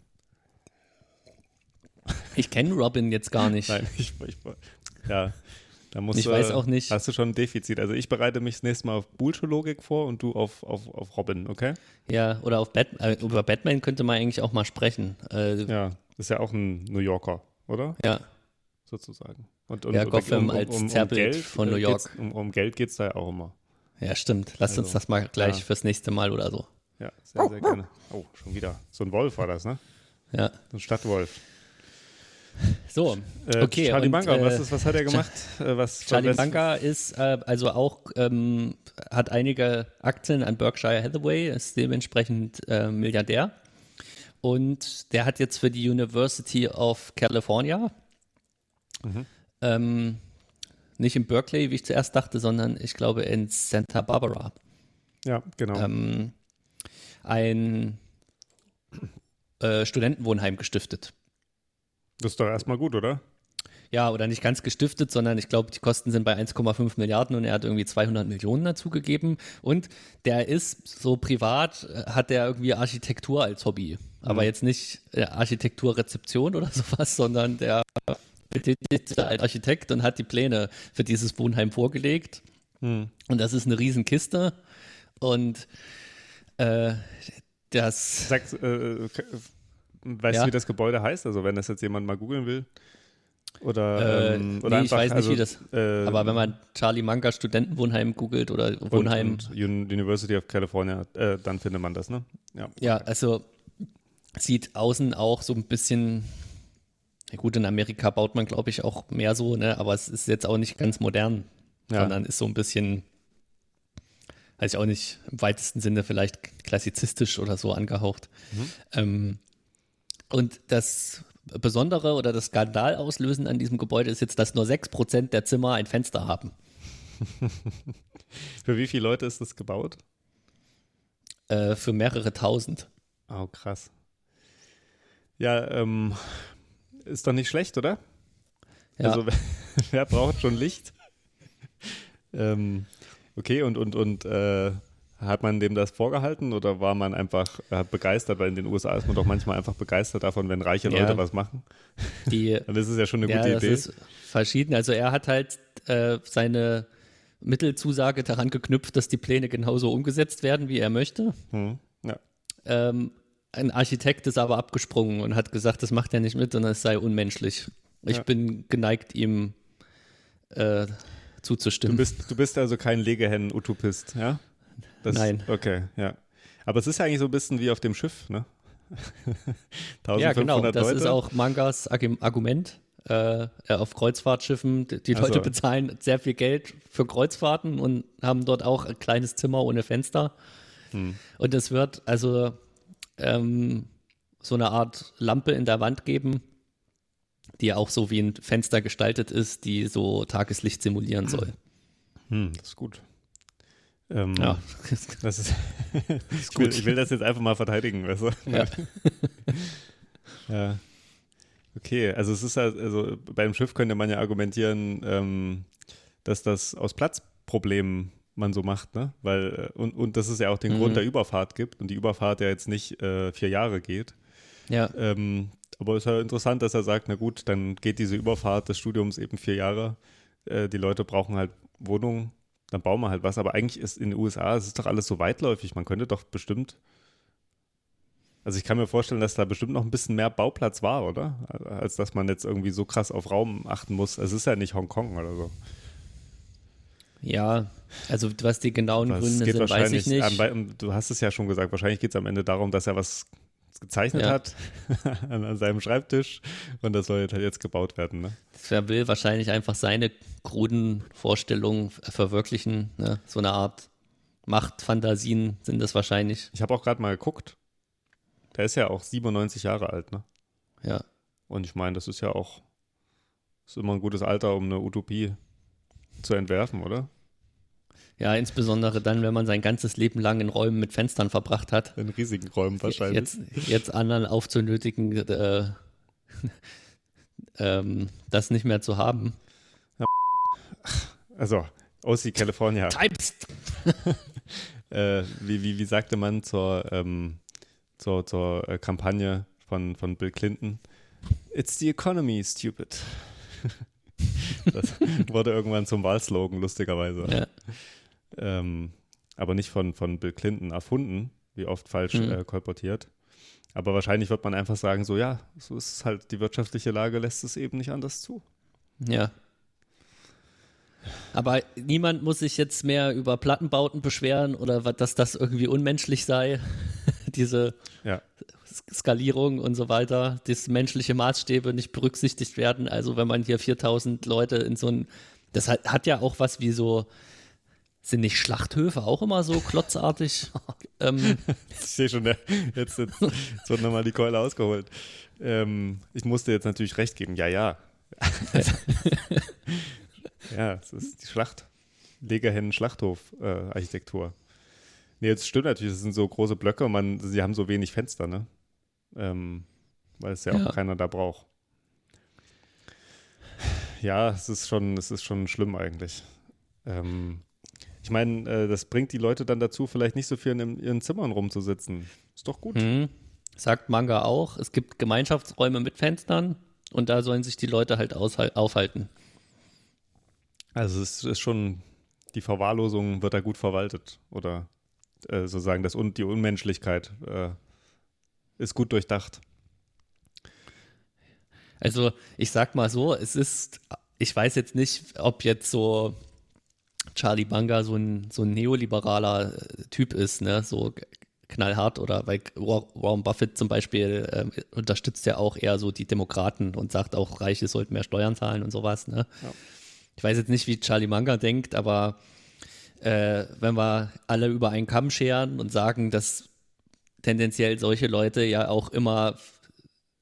[SPEAKER 2] Ich kenne Robin jetzt gar nicht.
[SPEAKER 1] Nein, ich, ich, ja, da musst,
[SPEAKER 2] ich weiß auch nicht.
[SPEAKER 1] Hast du schon ein Defizit? Also ich bereite mich das nächste Mal auf Bullsche Logik vor und du auf, auf, auf Robin, okay?
[SPEAKER 2] Ja, oder auf Bat äh, über Batman könnte man eigentlich auch mal sprechen.
[SPEAKER 1] Äh, ja, ist ja auch ein New Yorker, oder?
[SPEAKER 2] Ja.
[SPEAKER 1] Sozusagen.
[SPEAKER 2] Und, und, ja, Gotham um, um, als um, Zerrbild von New York.
[SPEAKER 1] Um, um, Geld geht es da ja auch immer.
[SPEAKER 2] Ja, stimmt. Lass also, uns das mal gleich ja. fürs nächste Mal oder so.
[SPEAKER 1] Ja, sehr, sehr gerne. Oh, schon wieder. So ein Wolf war das, ne?
[SPEAKER 2] Ja.
[SPEAKER 1] So ein Stadtwolf.
[SPEAKER 2] So, äh, okay.
[SPEAKER 1] Charlie Bunker, was, ist, was hat er gemacht?
[SPEAKER 2] Äh, was, Charlie Bunker ist äh, also auch, ähm, hat einige Aktien an Berkshire Hathaway, ist dementsprechend äh, Milliardär. Und der hat jetzt für die University of California, mhm. ähm, nicht in Berkeley, wie ich zuerst dachte, sondern ich glaube in Santa Barbara.
[SPEAKER 1] Ja, genau. Ähm,
[SPEAKER 2] ein äh, Studentenwohnheim gestiftet.
[SPEAKER 1] Das ist doch erstmal gut, oder?
[SPEAKER 2] Ja, oder nicht ganz gestiftet, sondern ich glaube, die Kosten sind bei 1,5 Milliarden und er hat irgendwie 200 Millionen dazugegeben. Und der ist so privat, äh, hat der irgendwie Architektur als Hobby. Aber mhm. jetzt nicht äh, Architekturrezeption oder sowas, sondern der ist als Architekt und hat die Pläne für dieses Wohnheim vorgelegt. Mhm. Und das ist eine Riesenkiste. Und äh, das.
[SPEAKER 1] Sagst, äh, Weißt ja. du, wie das Gebäude heißt? Also wenn das jetzt jemand mal googeln will? Oder,
[SPEAKER 2] äh, ähm, oder nee, einfach, ich weiß nicht, also, wie das. Äh, aber wenn man Charlie Manga Studentenwohnheim googelt oder Wohnheim. Und,
[SPEAKER 1] und University of California, äh, dann findet man das, ne?
[SPEAKER 2] Ja. Ja, also sieht außen auch so ein bisschen. Ja gut, in Amerika baut man, glaube ich, auch mehr so, ne? Aber es ist jetzt auch nicht ganz modern, ja. sondern ist so ein bisschen, weiß ich auch nicht, im weitesten Sinne vielleicht klassizistisch oder so angehaucht. Mhm. Ähm, und das Besondere oder das Skandal auslösen an diesem Gebäude ist jetzt, dass nur 6% der Zimmer ein Fenster haben.
[SPEAKER 1] für wie viele Leute ist das gebaut?
[SPEAKER 2] Äh, für mehrere tausend.
[SPEAKER 1] Oh, krass. Ja, ähm, ist doch nicht schlecht, oder?
[SPEAKER 2] Ja.
[SPEAKER 1] Also, wer braucht schon Licht? ähm, okay, und, und, und äh, hat man dem das vorgehalten oder war man einfach äh, begeistert? Weil in den USA ist man doch manchmal einfach begeistert davon, wenn reiche Leute
[SPEAKER 2] Ja.
[SPEAKER 1] was machen.
[SPEAKER 2] Die,
[SPEAKER 1] Dann ist es ja schon eine
[SPEAKER 2] ja,
[SPEAKER 1] gute
[SPEAKER 2] das
[SPEAKER 1] Idee.
[SPEAKER 2] ist verschieden. Also er hat halt äh, seine Mittelzusage daran geknüpft, dass die Pläne genauso umgesetzt werden, wie er möchte.
[SPEAKER 1] Hm. Ja.
[SPEAKER 2] Ähm, ein Architekt ist aber abgesprungen und hat gesagt, das macht er nicht mit und es sei unmenschlich. Ich
[SPEAKER 1] Ja.
[SPEAKER 2] bin geneigt, ihm äh,
[SPEAKER 1] Du
[SPEAKER 2] zuzustimmen.
[SPEAKER 1] bist, du bist also kein Legehennen-Utopist, ja? Das,
[SPEAKER 2] Nein.
[SPEAKER 1] Okay, ja. Aber es ist ja eigentlich so ein bisschen wie auf dem Schiff, ne? 1500
[SPEAKER 2] ja, genau. Das
[SPEAKER 1] Leute.
[SPEAKER 2] ist auch Mangas Argu- Argument. Äh, auf Kreuzfahrtschiffen, die. Leute bezahlen sehr viel Geld für Kreuzfahrten und haben dort auch ein kleines Zimmer ohne Fenster.
[SPEAKER 1] Hm.
[SPEAKER 2] Und es wird also ähm, so eine Art Lampe in der Wand geben, die auch so wie ein Fenster gestaltet ist, die so Tageslicht simulieren soll.
[SPEAKER 1] Hm, das ist gut. Ähm,
[SPEAKER 2] Ja,
[SPEAKER 1] Das ist, ich, will, ich will das jetzt einfach mal verteidigen, weißt du?
[SPEAKER 2] Ja.
[SPEAKER 1] ja. Okay, also es ist halt, also beim Schiff könnte man ja argumentieren, ähm, dass das aus Platzproblemen man so macht, ne? Weil, äh, und, und dass es ja auch den
[SPEAKER 2] Mhm.
[SPEAKER 1] Grund der Überfahrt gibt und die Überfahrt ja jetzt nicht äh, vier Jahre geht.
[SPEAKER 2] ja,
[SPEAKER 1] Ähm, aber es ist ja interessant, dass er sagt, na gut, dann geht diese Überfahrt des Studiums eben vier Jahre. Äh, die Leute brauchen halt Wohnungen, dann bauen wir halt was. Aber eigentlich ist in den USA, es ist doch alles so weitläufig. Man könnte doch bestimmt, also ich kann mir vorstellen, dass da bestimmt noch ein bisschen mehr Bauplatz war, oder? Als dass man jetzt irgendwie so krass auf Raum achten muss. Es ist ja nicht Hongkong oder so.
[SPEAKER 2] ja. Also was die genauen
[SPEAKER 1] Das
[SPEAKER 2] Gründe sind, weiß ich nicht.
[SPEAKER 1] am- du hast es ja schon gesagt, wahrscheinlich geht es am Ende darum, dass er was gezeichnet
[SPEAKER 2] Ja.
[SPEAKER 1] hat an, seinem Schreibtisch und das soll jetzt halt jetzt gebaut werden, ne?
[SPEAKER 2] Er will wahrscheinlich einfach seine kruden Vorstellungen verwirklichen. Ne? So eine Art Machtfantasien sind das wahrscheinlich.
[SPEAKER 1] Ich habe auch gerade mal geguckt. Der ist ja auch 97 Jahre alt, ne?
[SPEAKER 2] Ja.
[SPEAKER 1] Und ich meine, das ist ja auch ist immer ein gutes Alter, um eine Utopie zu entwerfen, oder?
[SPEAKER 2] Ja, insbesondere dann, wenn man sein ganzes Leben lang in Räumen mit Fenstern verbracht hat.
[SPEAKER 1] In riesigen Räumen wahrscheinlich.
[SPEAKER 2] Jetzt, jetzt anderen aufzunötigen, äh, ähm, das nicht mehr zu haben.
[SPEAKER 1] Also, OC California.
[SPEAKER 2] Types!
[SPEAKER 1] Äh, wie, wie, wie sagte man zur, ähm, zur, zur äh, Kampagne von, von Bill Clinton? It's the economy, stupid. das wurde irgendwann zum Wahlslogan, lustigerweise.
[SPEAKER 2] Ja.
[SPEAKER 1] Ähm, aber nicht von, von Bill Clinton erfunden, wie oft falsch
[SPEAKER 2] Mhm.
[SPEAKER 1] äh, kolportiert. Aber wahrscheinlich wird man einfach sagen, so ja, so ist es halt, die wirtschaftliche Lage lässt es eben nicht anders zu.
[SPEAKER 2] Ja. Aber niemand muss sich jetzt mehr über Plattenbauten beschweren oder dass das irgendwie unmenschlich sei. Diese
[SPEAKER 1] Ja,
[SPEAKER 2] Skalierung und so weiter, dass menschliche Maßstäbe nicht berücksichtigt werden. Also wenn man hier 4000 Leute in so ein, das hat, hat ja auch was wie so, sind nicht Schlachthöfe auch immer so klotzartig? ähm,
[SPEAKER 1] ich sehe schon, jetzt, jetzt, jetzt wird nochmal die Keule ausgeholt. Ähm, ich musste jetzt natürlich recht geben, ja, ja. ja, es ist die Schlacht. Legehennen-Schlachthof-Architektur. nee, jetzt stimmt natürlich, es sind so große Blöcke und man, sie haben so wenig Fenster, ne? Ähm, weil es ja,
[SPEAKER 2] Ja.
[SPEAKER 1] auch keiner da braucht. Ja, es ist schon, es ist schon schlimm eigentlich. Ähm, ich meine, äh, das bringt die Leute dann dazu, vielleicht nicht so viel in ihren Zimmern rumzusitzen. Ist doch gut.
[SPEAKER 2] hm, sagt Manga auch, es gibt Gemeinschaftsräume mit Fenstern und da sollen sich die Leute halt aufhalten.
[SPEAKER 1] Also es ist schon, die Verwahrlosung wird da gut verwaltet. Oder äh, sozusagen das, Un- die Unmenschlichkeit äh, ist gut durchdacht.
[SPEAKER 2] Also ich sag mal so, es ist, ich weiß jetzt nicht, ob jetzt so Charlie Banga so ein, so ein neoliberaler äh, Typ ist, ne, so knallhart oder weil Wa- Warren Buffett zum Beispiel ähm, unterstützt ja auch eher so die Demokraten und sagt auch, Reiche sollten mehr Steuern zahlen und sowas, ne.
[SPEAKER 1] Ja.
[SPEAKER 2] Ich weiß jetzt nicht, wie Charlie Manga denkt, aber äh, wenn wir alle über einen Kamm scheren und sagen, dass tendenziell solche Leute ja auch immer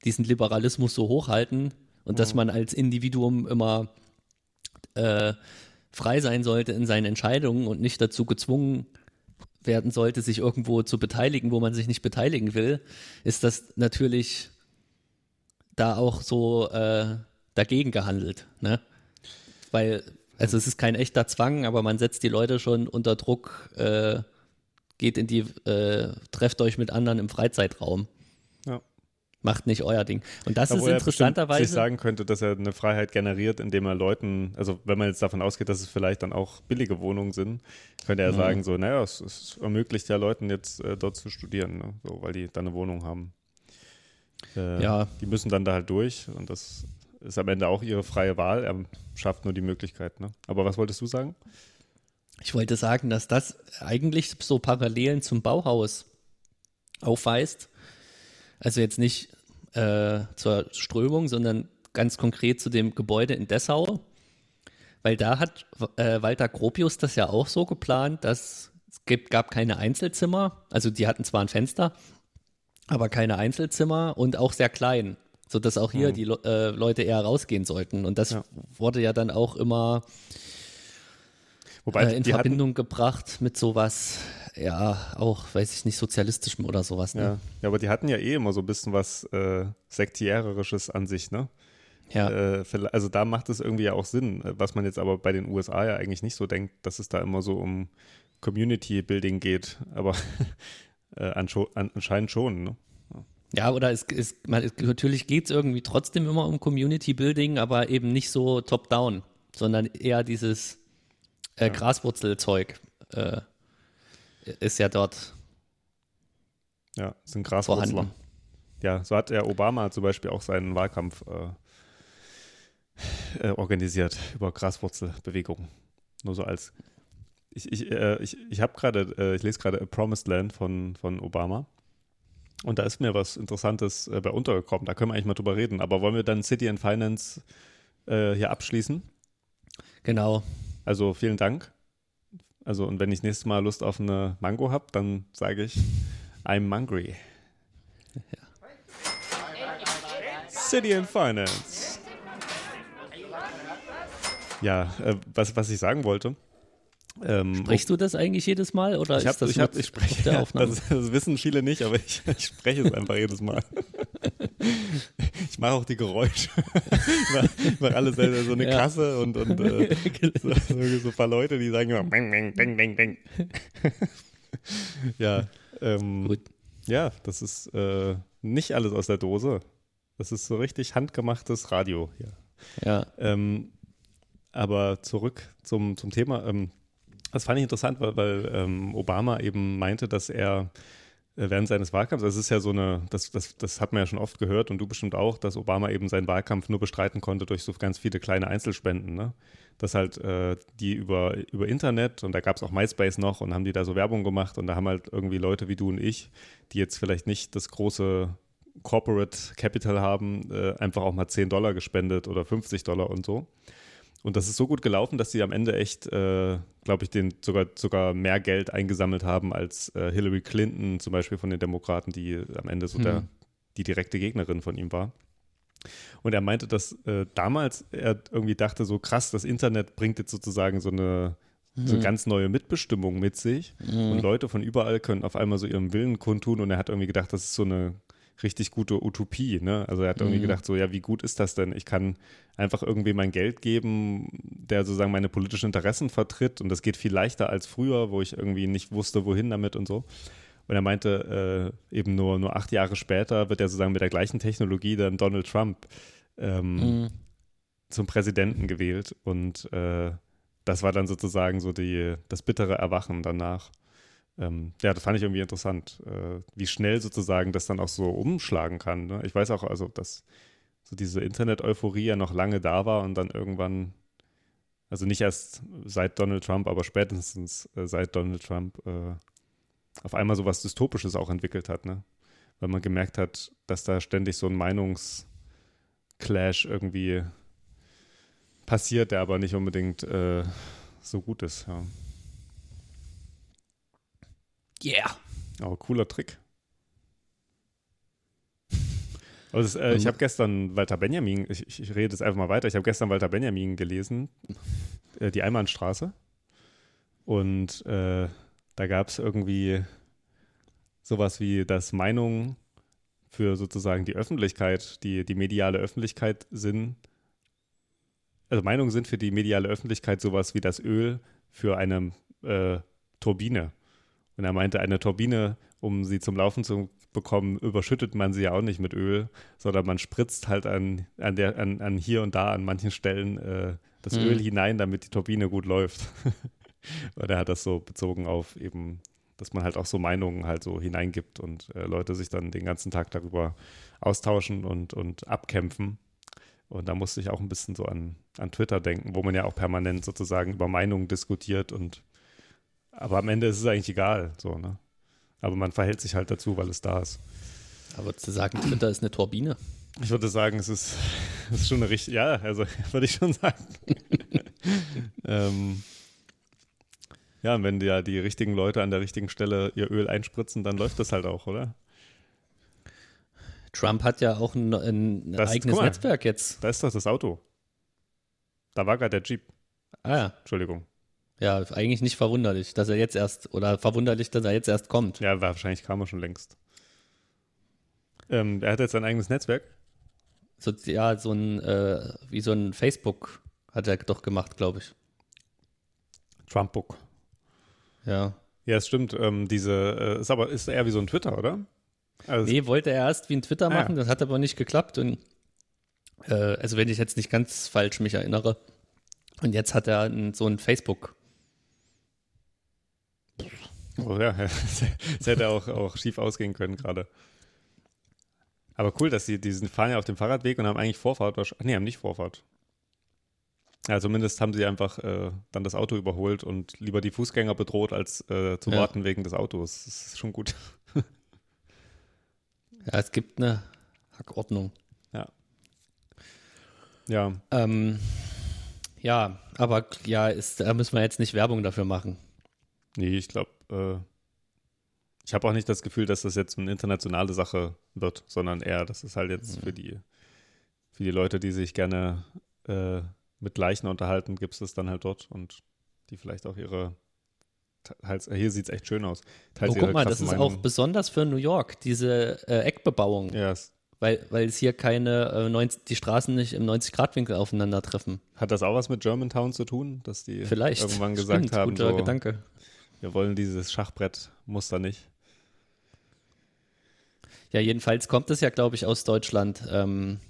[SPEAKER 2] diesen Liberalismus so hochhalten und dass man als Individuum immer äh, frei sein sollte in seinen Entscheidungen und nicht dazu gezwungen werden sollte, sich irgendwo zu beteiligen, wo man sich nicht beteiligen will, ist das natürlich da auch so äh, dagegen gehandelt, ne? Weil, also es ist kein echter Zwang, aber man setzt die Leute schon unter Druck, äh, geht in die, äh, trefft euch mit anderen im Freizeitraum. Macht nicht euer Ding. Und das
[SPEAKER 1] Obwohl
[SPEAKER 2] ist
[SPEAKER 1] er
[SPEAKER 2] interessanterweise.
[SPEAKER 1] sich sagen könnte, dass er eine Freiheit generiert, indem er Leuten, also wenn man jetzt davon ausgeht, dass es vielleicht dann auch billige Wohnungen sind, könnte er
[SPEAKER 2] Mhm.
[SPEAKER 1] sagen, so, naja, es, es ermöglicht ja Leuten jetzt äh, dort zu studieren, ne? so, weil die dann eine Wohnung haben. Äh,
[SPEAKER 2] Ja.
[SPEAKER 1] Die müssen dann da halt durch und das ist am Ende auch ihre freie Wahl. Er schafft nur die Möglichkeit. Ne? Aber was wolltest du sagen?
[SPEAKER 2] Ich wollte sagen, dass das eigentlich so Parallelen zum Bauhaus aufweist. Also jetzt nicht äh, zur Strömung, sondern ganz konkret zu dem Gebäude in Dessau. Weil da hat äh, Walter Gropius das ja auch so geplant, dass es gibt, gab keine Einzelzimmer. Also die hatten zwar ein Fenster, aber keine Einzelzimmer und auch sehr klein, sodass auch hier die Le äh, Leute eher rausgehen sollten. Und das
[SPEAKER 1] Ja.
[SPEAKER 2] wurde ja dann auch immer
[SPEAKER 1] Wobei
[SPEAKER 2] äh, in
[SPEAKER 1] die hatten,
[SPEAKER 2] Verbindung gebracht mit sowas, ja, auch, weiß ich nicht, sozialistischem oder sowas. Ne?
[SPEAKER 1] ja, ja, aber die hatten ja eh immer so ein bisschen was äh, Sektiererisches an sich, ne?
[SPEAKER 2] Ja,
[SPEAKER 1] Äh, also da macht es irgendwie ja auch Sinn, äh, was man jetzt aber bei den USA ja eigentlich nicht so denkt, dass es da immer so um Community Building geht, aber äh, anscheinend schon. Ne?
[SPEAKER 2] ja oder es, es, man, es, natürlich geht es irgendwie trotzdem immer um Community Building, aber eben nicht so top-down, sondern eher dieses äh, Graswurzelzeug äh, ist ja dort
[SPEAKER 1] Ja, sind Graswurzler.
[SPEAKER 2] vorhanden.
[SPEAKER 1] Ja, so hat der Obama zum Beispiel auch seinen Wahlkampf äh, äh, organisiert über Graswurzelbewegungen. Nur so als ich, ich, äh, ich, ich habe gerade, äh, ich lese gerade A Promised Land von, von Obama. Und da ist mir was Interessantes äh, bei untergekommen. Da können wir eigentlich mal drüber reden. Aber wollen wir dann City and Finance äh, hier abschließen?
[SPEAKER 2] Genau.
[SPEAKER 1] Also vielen Dank. Also und wenn ich nächstes Mal Lust auf eine Mango habe, dann sage ich I'm mangry. City and Finance. Ja, äh, was, was ich sagen wollte. Ähm,
[SPEAKER 2] Sprichst du das eigentlich jedes Mal oder
[SPEAKER 1] ich
[SPEAKER 2] ist
[SPEAKER 1] hab,
[SPEAKER 2] das
[SPEAKER 1] ich, hab, ich spreche,
[SPEAKER 2] auf der Aufnahme?
[SPEAKER 1] Das, das wissen viele nicht, aber ich, ich spreche es einfach jedes Mal. Ich mache auch die Geräusche. Ich mache alles selber, so eine
[SPEAKER 2] Ja.
[SPEAKER 1] Kasse und, und äh, so, so, so ein paar Leute, die sagen immer bang, bang, bang, bang, bang. Ja, ähm,
[SPEAKER 2] Gut.
[SPEAKER 1] ja, das ist äh, nicht alles aus der Dose. Das ist so richtig handgemachtes Radio hier.
[SPEAKER 2] ja.
[SPEAKER 1] Ähm, aber zurück zum, zum Thema. Ähm, das fand ich interessant, weil, weil ähm, Obama eben meinte, dass er während seines Wahlkampfs, das ist ja so eine, das, das, das hat man ja schon oft gehört und du bestimmt auch, dass Obama eben seinen Wahlkampf nur bestreiten konnte durch so ganz viele kleine Einzelspenden. Ne? Dass halt äh, die über, über Internet und da gab es auch MySpace noch und haben die da so Werbung gemacht und da haben halt irgendwie Leute wie du und ich, die jetzt vielleicht nicht das große Corporate Capital haben, äh, einfach auch mal 10 Dollar gespendet oder 50 Dollar und so. Und das ist so gut gelaufen, dass sie am Ende echt, äh, glaube ich, den sogar, sogar mehr Geld eingesammelt haben als äh, Hillary Clinton zum Beispiel von den Demokraten, die am Ende so der,
[SPEAKER 2] Hm.
[SPEAKER 1] die direkte Gegnerin von ihm war. Und er meinte, dass äh, damals er irgendwie dachte, so krass, das Internet bringt jetzt sozusagen so eine, so eine ganz neue Mitbestimmung mit sich. Und Leute von überall können auf einmal so ihren Willen kundtun. Und er hat irgendwie gedacht, das ist so eine richtig gute Utopie. Ne? Also er hat irgendwie gedacht, so ja, wie gut ist das denn? Ich kann einfach irgendwie mein Geld geben, der sozusagen meine politischen Interessen vertritt. Und das geht viel leichter als früher, wo ich irgendwie nicht wusste, wohin damit und so. Und er meinte, äh, eben nur, nur acht Jahre später wird er sozusagen mit der gleichen Technologie dann Donald Trump ähm,
[SPEAKER 2] Mhm.
[SPEAKER 1] zum Präsidenten gewählt. Und äh, das war dann sozusagen so die, das bittere Erwachen danach. Ähm, ja, das fand ich irgendwie interessant, äh, wie schnell sozusagen das dann auch so umschlagen kann. Ne? Ich weiß auch, also, dass so diese Internet-Euphorie ja noch lange da war und dann irgendwann, also nicht erst seit Donald Trump, aber spätestens äh, seit Donald Trump äh, auf einmal so was Dystopisches auch entwickelt hat, ne? Weil man gemerkt hat, dass da ständig so ein Meinungsclash irgendwie passiert, der aber nicht unbedingt äh, so gut ist, ja.
[SPEAKER 2] Yeah.
[SPEAKER 1] Aber cooler Trick. Also, äh, ich habe gestern Walter Benjamin, ich, ich rede jetzt einfach mal weiter, ich habe gestern Walter Benjamin gelesen, äh, die Einbahnstraße. Und äh, da gab es irgendwie sowas wie, dass Meinungen für sozusagen die Öffentlichkeit, die, die mediale Öffentlichkeit sind, also Meinungen sind für die mediale Öffentlichkeit sowas wie das Öl für eine äh, Turbine. Und er meinte, eine Turbine, um sie zum Laufen zu bekommen, überschüttet man sie ja auch nicht mit Öl, sondern man spritzt halt an, an, der, an, an hier und da an manchen Stellen äh, das mhm. Öl hinein, damit die Turbine gut läuft. und er hat das so bezogen auf eben, dass man halt auch so Meinungen halt so hineingibt und äh, Leute sich dann den ganzen Tag darüber austauschen und, und abkämpfen. Und da musste ich auch ein bisschen so an, an Twitter denken, wo man ja auch permanent sozusagen über Meinungen diskutiert und aber am Ende ist es eigentlich egal, so, ne? Aber man verhält sich halt dazu, weil es da ist.
[SPEAKER 2] Aber zu sagen, Twitter ist eine Turbine.
[SPEAKER 1] Ich würde sagen, es ist, es ist schon eine richtige, ja, also würde ich schon sagen. ähm, ja, wenn ja die richtigen Leute an der richtigen Stelle ihr Öl einspritzen, dann läuft das halt auch, oder?
[SPEAKER 2] Trump hat ja auch ein, ein das, eigenes mal, Netzwerk jetzt.
[SPEAKER 1] Da ist doch das Auto. Da war gerade der Jeep.
[SPEAKER 2] Ah ja.
[SPEAKER 1] Entschuldigung.
[SPEAKER 2] Ja, eigentlich nicht verwunderlich, dass er jetzt erst, oder verwunderlich, dass er jetzt erst kommt.
[SPEAKER 1] Ja, wahrscheinlich kam er schon längst. Ähm, er hat jetzt sein eigenes Netzwerk.
[SPEAKER 2] So, ja, so ein, äh, wie so ein Facebook hat er doch gemacht, glaube ich.
[SPEAKER 1] Trumpbook.
[SPEAKER 2] Ja.
[SPEAKER 1] Ja, es stimmt. Ähm, diese, äh, ist aber ist eher wie so ein Twitter, oder?
[SPEAKER 2] Also nee, wollte er erst wie ein Twitter machen, ah, ja. das hat aber nicht geklappt. Und äh, also wenn ich jetzt nicht ganz falsch mich erinnere. Und jetzt hat er ein, so ein Facebook.
[SPEAKER 1] Oh ja, das hätte auch, auch schief ausgehen können gerade. Aber cool, dass sie, die fahren ja auf dem Fahrradweg und haben eigentlich Vorfahrt. Nee, haben nicht Vorfahrt. Ja, zumindest haben sie einfach äh, dann das Auto überholt und lieber die Fußgänger bedroht, als äh, zu ja. warten wegen des Autos. Das ist schon gut.
[SPEAKER 2] Ja, es gibt eine Hackordnung.
[SPEAKER 1] Ja. Ja.
[SPEAKER 2] Ähm, ja, aber ja, ist, da müssen wir jetzt nicht Werbung dafür machen.
[SPEAKER 1] Nee, ich glaube, äh, ich habe auch nicht das Gefühl, dass das jetzt eine internationale Sache wird, sondern eher, das ist halt jetzt mhm. für die, für die Leute, die sich gerne äh, mit Leichen unterhalten, gibt es das dann halt dort und die vielleicht auch ihre teils, hier sieht es echt schön aus.
[SPEAKER 2] Teils oh, guck mal, das ist Meinung. auch besonders für New York, diese äh, Eckbebauung.
[SPEAKER 1] Yes.
[SPEAKER 2] Weil, weil es hier keine, äh, 90, die Straßen nicht im 90-Grad-Winkel aufeinandertreffen.
[SPEAKER 1] Hat das auch was mit Germantown zu tun, dass die
[SPEAKER 2] Vielleicht.
[SPEAKER 1] irgendwann gesagt Stimmt, haben,
[SPEAKER 2] guter so, Gedanke.
[SPEAKER 1] Wir wollen dieses Schachbrettmuster nicht?
[SPEAKER 2] Ja, jedenfalls kommt es ja, glaube ich, aus Deutschland. Ähm,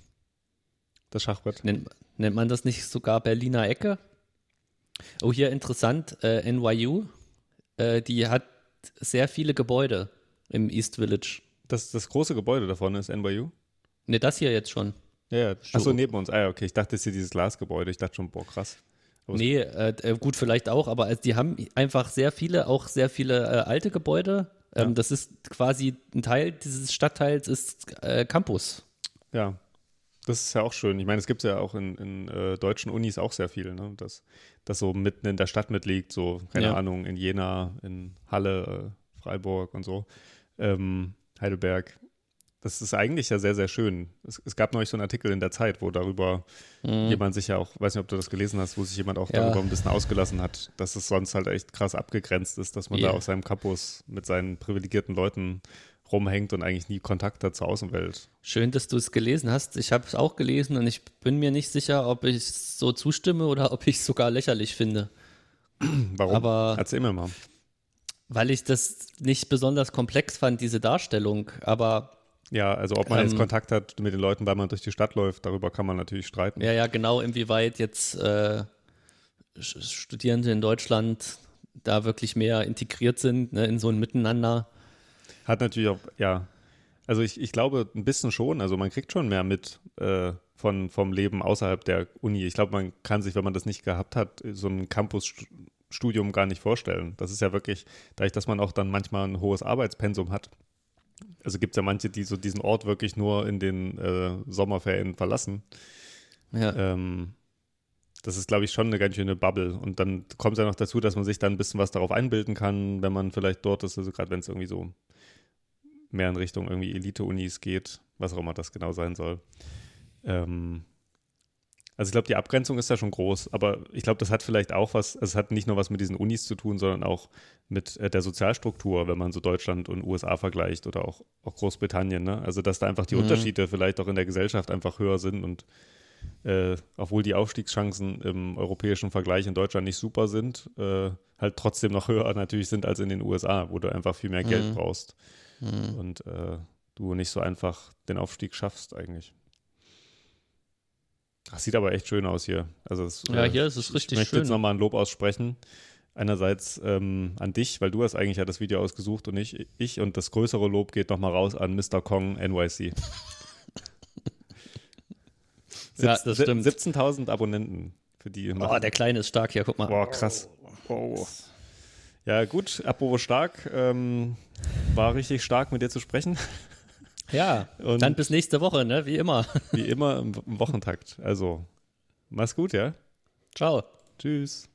[SPEAKER 1] das Schachbrett.
[SPEAKER 2] Nennt, nennt man das nicht sogar Berliner Ecke? Oh, hier interessant, äh, NYU äh, die hat sehr viele Gebäude im East Village.
[SPEAKER 1] Das, das große Gebäude davon ist NYU?
[SPEAKER 2] Ne, das hier jetzt schon.
[SPEAKER 1] Ja, ja. Achso, neben uns. Ah ja, okay. Ich dachte, das ist hier dieses Glasgebäude. Ich dachte schon, boah, krass.
[SPEAKER 2] Aber nee, äh, äh, gut, vielleicht auch, aber also die haben einfach sehr viele, auch sehr viele äh, alte Gebäude. Ähm, ja. Das ist quasi ein Teil dieses Stadtteils, ist äh, Campus.
[SPEAKER 1] Ja, das ist ja auch schön. Ich meine, es gibt ja auch in, in äh, deutschen Unis auch sehr viel, ne? dass das so mitten in der Stadt mitliegt, so, keine ja. Ahnung, in Jena, in Halle, äh, Freiburg und so, ähm, Heidelberg. Das ist eigentlich ja sehr, sehr schön. Es, es, gab neulich so einen Artikel in der Zeit, wo darüber mhm. jemand sich ja auch, weiß nicht, ob du das gelesen hast, wo sich jemand auch ja. darüber ein bisschen ausgelassen hat, dass es sonst halt echt krass abgegrenzt ist, dass man yeah. da auf seinem Campus mit seinen privilegierten Leuten rumhängt und eigentlich nie Kontakt hat zur Außenwelt.
[SPEAKER 2] Schön, dass du es gelesen hast. Ich habe es auch gelesen und ich bin mir nicht sicher, ob ich so zustimme oder ob ich es sogar lächerlich finde.
[SPEAKER 1] Warum?
[SPEAKER 2] Aber
[SPEAKER 1] Erzähl mir mal.
[SPEAKER 2] Weil ich das nicht besonders komplex fand, diese Darstellung. Aber
[SPEAKER 1] ja, also ob man ähm, jetzt Kontakt hat mit den Leuten, weil man durch die Stadt läuft, darüber kann man natürlich streiten.
[SPEAKER 2] Ja, ja, genau, inwieweit jetzt äh, Studierende in Deutschland da wirklich mehr integriert sind ne, in so ein Miteinander.
[SPEAKER 1] Hat natürlich auch, ja. Also ich, ich glaube ein bisschen schon. Also man kriegt schon mehr mit äh, von, vom Leben außerhalb der Uni. Ich glaube, man kann sich, wenn man das nicht gehabt hat, so ein Campusstudium gar nicht vorstellen. Das ist ja wirklich, dadurch, dass man auch dann manchmal ein hohes Arbeitspensum hat. Also gibt es ja manche, die so diesen Ort wirklich nur in den äh, Sommerferien verlassen.
[SPEAKER 2] Ja.
[SPEAKER 1] Ähm, das ist, glaube ich, schon eine ganz schöne Bubble. Und dann kommt es ja noch dazu, dass man sich dann ein bisschen was darauf einbilden kann, wenn man vielleicht dort ist. Also gerade wenn es irgendwie so mehr in Richtung irgendwie Elite-Unis geht, was auch immer das genau sein soll. Ähm, Also ich glaube, die Abgrenzung ist da schon groß, aber ich glaube, das hat vielleicht auch was, also es hat nicht nur was mit diesen Unis zu tun, sondern auch mit äh, der Sozialstruktur, wenn man so Deutschland und USA vergleicht oder auch, auch Großbritannien. Ne? Also dass da einfach die mhm. Unterschiede vielleicht auch in der Gesellschaft einfach höher sind und äh, obwohl die Aufstiegschancen im europäischen Vergleich in Deutschland nicht super sind, äh, halt trotzdem noch höher natürlich sind als in den USA, wo du einfach viel mehr Geld mhm. brauchst mhm. und äh, du nicht so einfach den Aufstieg schaffst eigentlich. Das sieht aber echt schön aus hier. Also es,
[SPEAKER 2] ja, äh, hier ist es richtig schön. Ich
[SPEAKER 1] möchte jetzt nochmal ein Lob aussprechen. Einerseits ähm, an dich, weil du hast eigentlich ja das Video ausgesucht und nicht ich. Und das größere Lob geht nochmal raus an Mr. Kong NYC.
[SPEAKER 2] ja, das stimmt.
[SPEAKER 1] 17.000 Abonnenten für die.
[SPEAKER 2] Oh, der Kleine ist stark hier, guck mal.
[SPEAKER 1] Boah, krass. Oh. Ja, gut, apropos stark. Ähm, war richtig stark, mit dir zu sprechen.
[SPEAKER 2] Ja, und dann bis nächste Woche, ne? Wie immer.
[SPEAKER 1] Wie immer im Wochentakt. Also, mach's gut, ja?
[SPEAKER 2] Ciao.
[SPEAKER 1] Tschüss.